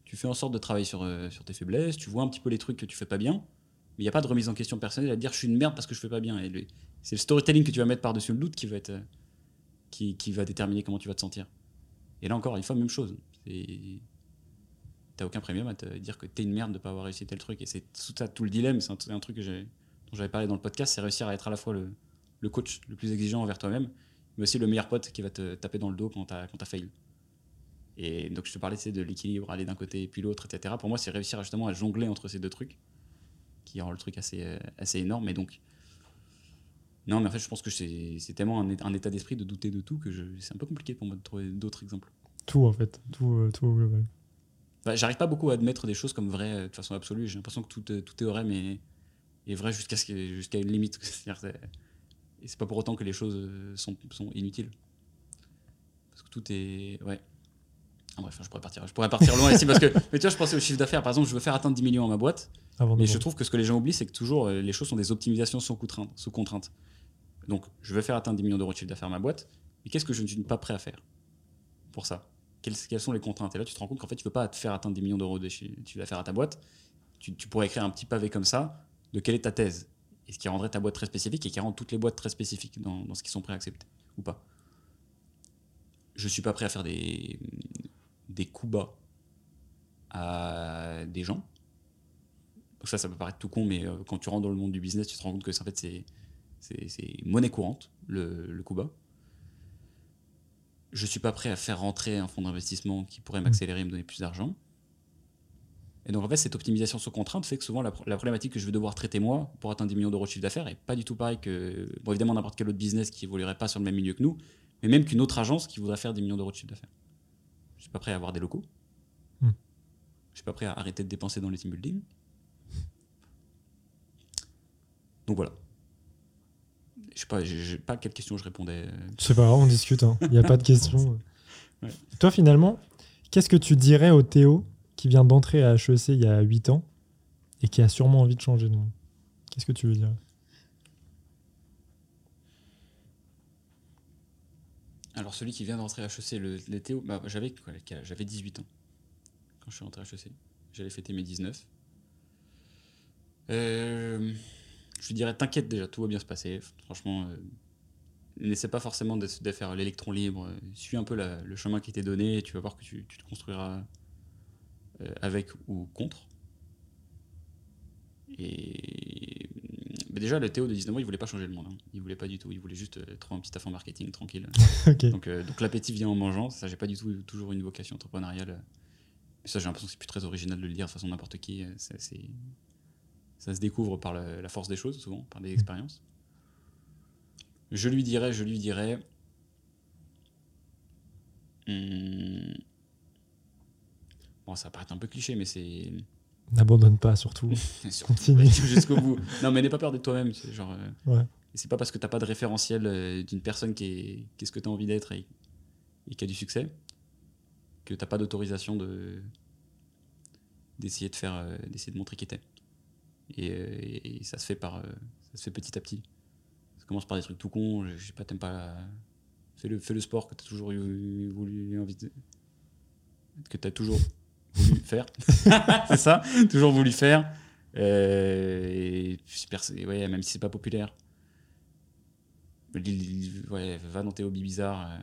tu fais en sorte de travailler sur, euh, sur tes faiblesses. Tu vois un petit peu les trucs que tu fais pas bien. Mais il n'y a pas de remise en question personnelle à dire je suis une merde parce que je fais pas bien. C'est le storytelling que tu vas mettre par-dessus le doute qui va, être, euh, qui, qui va déterminer comment tu vas te sentir. Et là encore, une fois, même chose. T'as aucun premium à te dire que t'es une merde de pas avoir réussi tel truc. Et c'est tout ça, tout le dilemme. C'est un, truc que dont j'avais parlé dans le podcast c'est réussir à être à la fois le, le coach le plus exigeant envers toi-même, mais aussi le meilleur pote qui va te taper dans le dos quand t'as quand t'as fail. Et donc, je te parlais tu de l'équilibre, aller d'un côté et puis l'autre, etc. Pour moi, c'est réussir justement à jongler entre ces deux trucs qui rend le truc assez, euh, assez énorme. Et donc, non, mais en fait, je pense que c'est tellement un, état d'esprit de douter de tout que c'est un peu compliqué pour moi de trouver d'autres exemples. Tout, en fait. Tout, euh, tout au global. Bah, J'arrive pas beaucoup à admettre des choses comme vraies euh, de façon absolue. J'ai l'impression que tout, euh, tout théorème est, est vrai jusqu'à jusqu'à une limite. Et c'est pas pour autant que les choses euh, sont, sont inutiles. Parce que tout est. Ouais. Ah, bref, je pourrais partir, je pourrais partir loin ici parce que. Mais tu vois, je pensais au chiffre d'affaires. Par exemple, je veux faire atteindre 10 millions à ma boîte. Mais je trouve que ce que les gens oublient, c'est que toujours euh, les choses sont des optimisations sous contrainte. Sous contrainte. Donc, je veux faire atteindre 10 millions d'euros de chiffre d'affaires à ma boîte, mais qu'est-ce que je ne suis pas prêt à faire pour ça? Quelles, quelles sont les contraintes? Et là, tu te rends compte qu'en fait, tu ne peux pas te faire atteindre 10 millions d'euros de chiffre d'affaires à ta boîte. Tu, tu pourrais écrire un petit pavé comme ça de quelle est ta thèse? Et ce qui rendrait ta boîte très spécifique et qui rend toutes les boîtes très spécifiques dans, dans ce qu'ils sont prêts à accepter ou pas. Je suis pas prêt à faire des, des coups bas à des gens. Donc ça, ça peut paraître tout con, mais euh, quand tu rentres dans le monde du business, tu te rends compte que en fait, c'est, c'est, c'est monnaie courante, le, le coup bas. Je suis pas prêt à faire rentrer un fonds d'investissement qui pourrait m'accélérer et me donner plus d'argent. Et donc en fait, cette optimisation sous contrainte fait que souvent la, la problématique que je vais devoir traiter moi pour atteindre 10 millions d'euros de chiffre d'affaires est pas du tout pareil que, bon évidemment n'importe quel autre business qui évoluerait pas sur le même milieu que nous, mais même qu'une autre agence qui voudrait faire 10 millions d'euros de chiffre d'affaires. Je suis pas prêt à avoir des locaux. Hmm. Je suis pas prêt à arrêter de dépenser dans les team building. Donc voilà. Je sais pas, j'ai pas à quelle question je répondais. Je sais pas, on discute, hein. il n'y a pas de question. Ouais. Toi, finalement, qu'est-ce que tu dirais au Théo qui vient d'entrer à HEC il y a 8 ans et qui a sûrement envie de changer de monde Qu'est-ce que tu veux dire? Alors celui qui vient d'entrer à HEC, le, le Théo, bah, j'avais quoi, quel âge? J'avais 18 ans quand je suis rentré à HEC. J'allais fêter mes 19. Euh, je lui dirais t'inquiète déjà, tout va bien se passer. Franchement, euh, n'essaie pas forcément de, faire l'électron libre. Suis un peu le chemin qui t'est donné et tu vas voir que tu te construiras euh, avec ou contre. Et mais déjà, le Théo de 19 ans, il voulait pas changer le monde. hein. Il voulait pas du tout. Il voulait juste euh, trouver un petit en marketing tranquille. Donc, euh, donc l'appétit vient en mangeant. Ça, j'ai pas du tout toujours une vocation entrepreneuriale. Mais ça, j'ai l'impression que c'est plus très original de le dire de façon n'importe qui. euh, Ça, se découvre par la force des choses, souvent, par des expériences. Je lui dirais, je lui dirais. Hum, Bon, ça va paraître un peu cliché, mais c'est. N'abandonne pas, surtout. Surtout, Continue. jusqu'au bout. Non, mais n'aie pas peur d'être toi-même. C'est genre. euh, Ouais. c'est pas parce que t'as pas de référentiel euh, d'une personne qui est, qui est ce que tu as envie d'être et, et qui a du succès que t'as pas d'autorisation de d'essayer de faire euh, d'essayer de montrer qui t'es. Et, et- et ça se fait par ça se fait petit à petit. Ça commence par des trucs tout cons. Je, je sais pas, t'aimes pas. Fais le, fais le sport que t'as toujours eu, voulu envie de- que t'as toujours voulu faire. c'est ça, toujours voulu faire. Euh, et ouais, même si c'est pas populaire. Ouais, va dans tes hobbies bizarres. euh.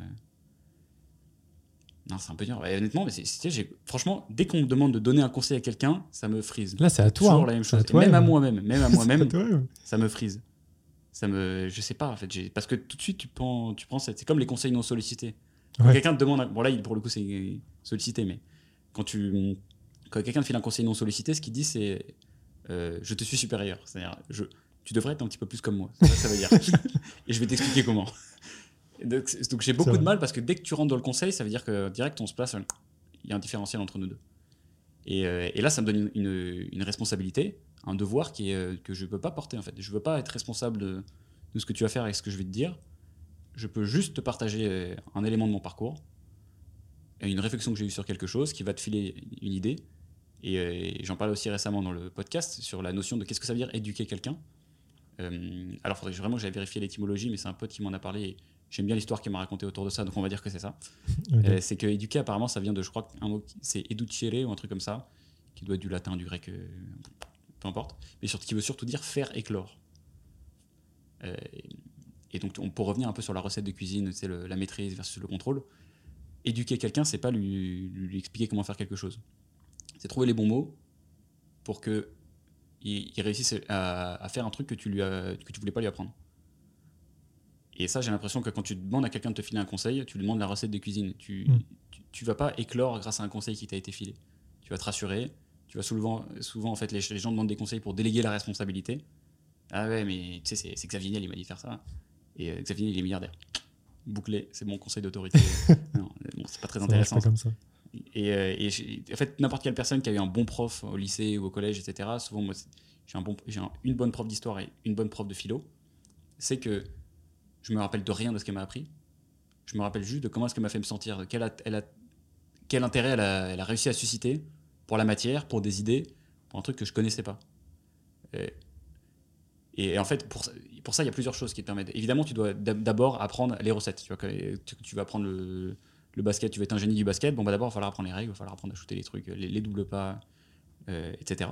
Non, c'est un peu dur. Ouais, honnêtement, mais c'est, franchement, dès qu'on me demande de donner un conseil à quelqu'un, ça me frise. Là, c'est à toi. Toujours hein. la même à chose. Et toi, même à hein. moi-même, même à à moi-même, ça me frise. Ça me, je sais pas en fait, parce que tout de suite tu prends, tu prends cette, c'est comme les conseils non sollicités. Quand quelqu'un te demande, un- bon là pour le coup c'est sollicité, mais quand tu, quand quelqu'un te file un conseil non sollicité, ce qu'il dit c'est, euh, je te suis supérieur, c'est-à-dire je, tu devrais être un petit peu plus comme moi. Ça veut dire. Et je vais t'expliquer comment. Et Donc, j'ai beaucoup de mal parce que dès que tu rentres dans le conseil, ça veut dire que direct on se place, il y a un différentiel entre nous deux. Et, euh, et là, ça me donne une, une- une responsabilité, un devoir qui est, euh, que je ne peux pas porter en fait. Je ne veux pas être responsable de, de ce que tu vas faire avec ce que je vais te dire. Je peux juste te partager un élément de mon parcours, et une réflexion que j'ai eue sur quelque chose qui va te filer une idée. Et, euh, et j'en parlais aussi récemment dans le podcast sur la notion de qu'est-ce que ça veut dire éduquer quelqu'un. Euh, alors, faudrait vraiment que j'aille vérifier l'étymologie, mais c'est un pote qui m'en a parlé. Et j'aime bien l'histoire qu'il m'a racontée autour de ça, donc on va dire que c'est ça. Euh, c'est que éduquer, apparemment, ça vient de, je crois, un mot, c'est educere ou un truc comme ça, qui doit être du latin, du grec, euh, peu importe, mais qui veut surtout dire faire éclore. Et donc, on, pour revenir un peu sur la recette de cuisine, c'est la maîtrise versus le contrôle, éduquer quelqu'un, c'est pas lui, lui expliquer comment faire quelque chose. C'est trouver les bons mots pour que il, il réussisse à, à faire un truc que tu lui as- que tu voulais pas lui apprendre. Et ça, j'ai l'impression que quand tu demandes à quelqu'un de te filer un conseil, tu lui demandes la recette de cuisine. Tu, Mm. tu, tu vas pas éclore grâce à un conseil qui t'a été filé. Tu vas te rassurer. Tu vas souvent, souvent en fait, les, les gens demandent des conseils pour déléguer la responsabilité. Ah ouais, mais tu sais, c'est, Xavier Niel, il m'a dit faire ça. Et euh, Xavier Niel, il est milliardaire. Bouclé, c'est mon conseil d'autorité. non, bon, c'est pas très Ça intéressant. pas comme ça. Et, euh, et en fait, n'importe quelle personne qui a eu un bon prof au lycée ou au collège, etc., souvent, moi, j'ai un bon, un- une bonne prof d'histoire et une bonne prof de philo, c'est que je me rappelle de rien de ce qu'elle m'a appris. Je me rappelle juste de comment est-ce qu'elle m'a fait me sentir, de quel, a- elle a, quel intérêt elle a, elle a réussi à susciter pour la matière, pour des idées, pour un truc que je connaissais pas. Et, et en fait, pour, pour ça, il y a plusieurs choses qui te permettent. Évidemment, tu dois d'ab- d'abord apprendre les recettes. Tu, vas apprendre le, basket, tu vas être un génie du basket. Bon, bah d'abord, il va falloir apprendre les règles, il va falloir apprendre à shooter les trucs, les, les doubles pas, euh, etc.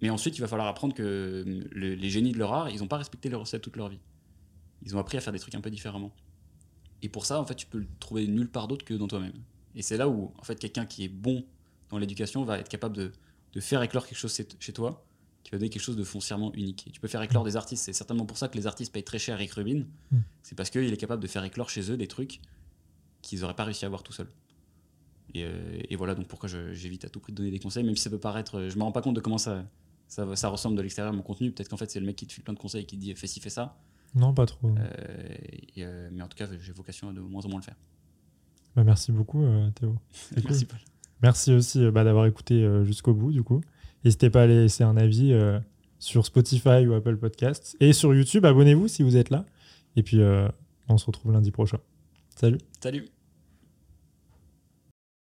Mais ensuite, il va falloir apprendre que le- les génies de leur art, ils n'ont pas respecté les recettes toute leur vie. Ils ont appris à faire des trucs un peu différemment. Et pour ça, en fait, tu peux le trouver nulle part d'autre que dans toi-même. Et c'est là où, en fait, quelqu'un qui est bon dans l'éducation va être capable de, de faire éclore quelque chose chez toi qui va donner quelque chose de foncièrement unique. Et tu peux faire éclore des artistes. C'est certainement pour ça que les artistes payent très cher Rick Rubin. Mm. C'est parce qu'il est capable de faire éclore chez eux des trucs qu'ils n'auraient pas réussi à avoir tout seuls. Et, euh, et voilà donc pourquoi j'évite à tout prix de donner des conseils, même si ça peut paraître. Je me rends pas compte de comment ça, ça, ça ressemble de l'extérieur mon contenu. Peut-être qu'en fait c'est le mec qui te file plein de conseils et qui te dit fais ci, fais ça. Non, pas trop. Euh, et, euh, mais en tout cas, j'ai vocation à de moins en moins le faire. Bah, merci beaucoup, euh, Théo. Cool. Merci Paul. Merci aussi euh, bah, d'avoir écouté euh, jusqu'au bout, du coup. N'hésitez pas à laisser un avis euh, sur Spotify ou Apple Podcasts. Et sur YouTube, abonnez-vous si vous êtes là. Et puis, euh, on se retrouve lundi prochain. Salut Salut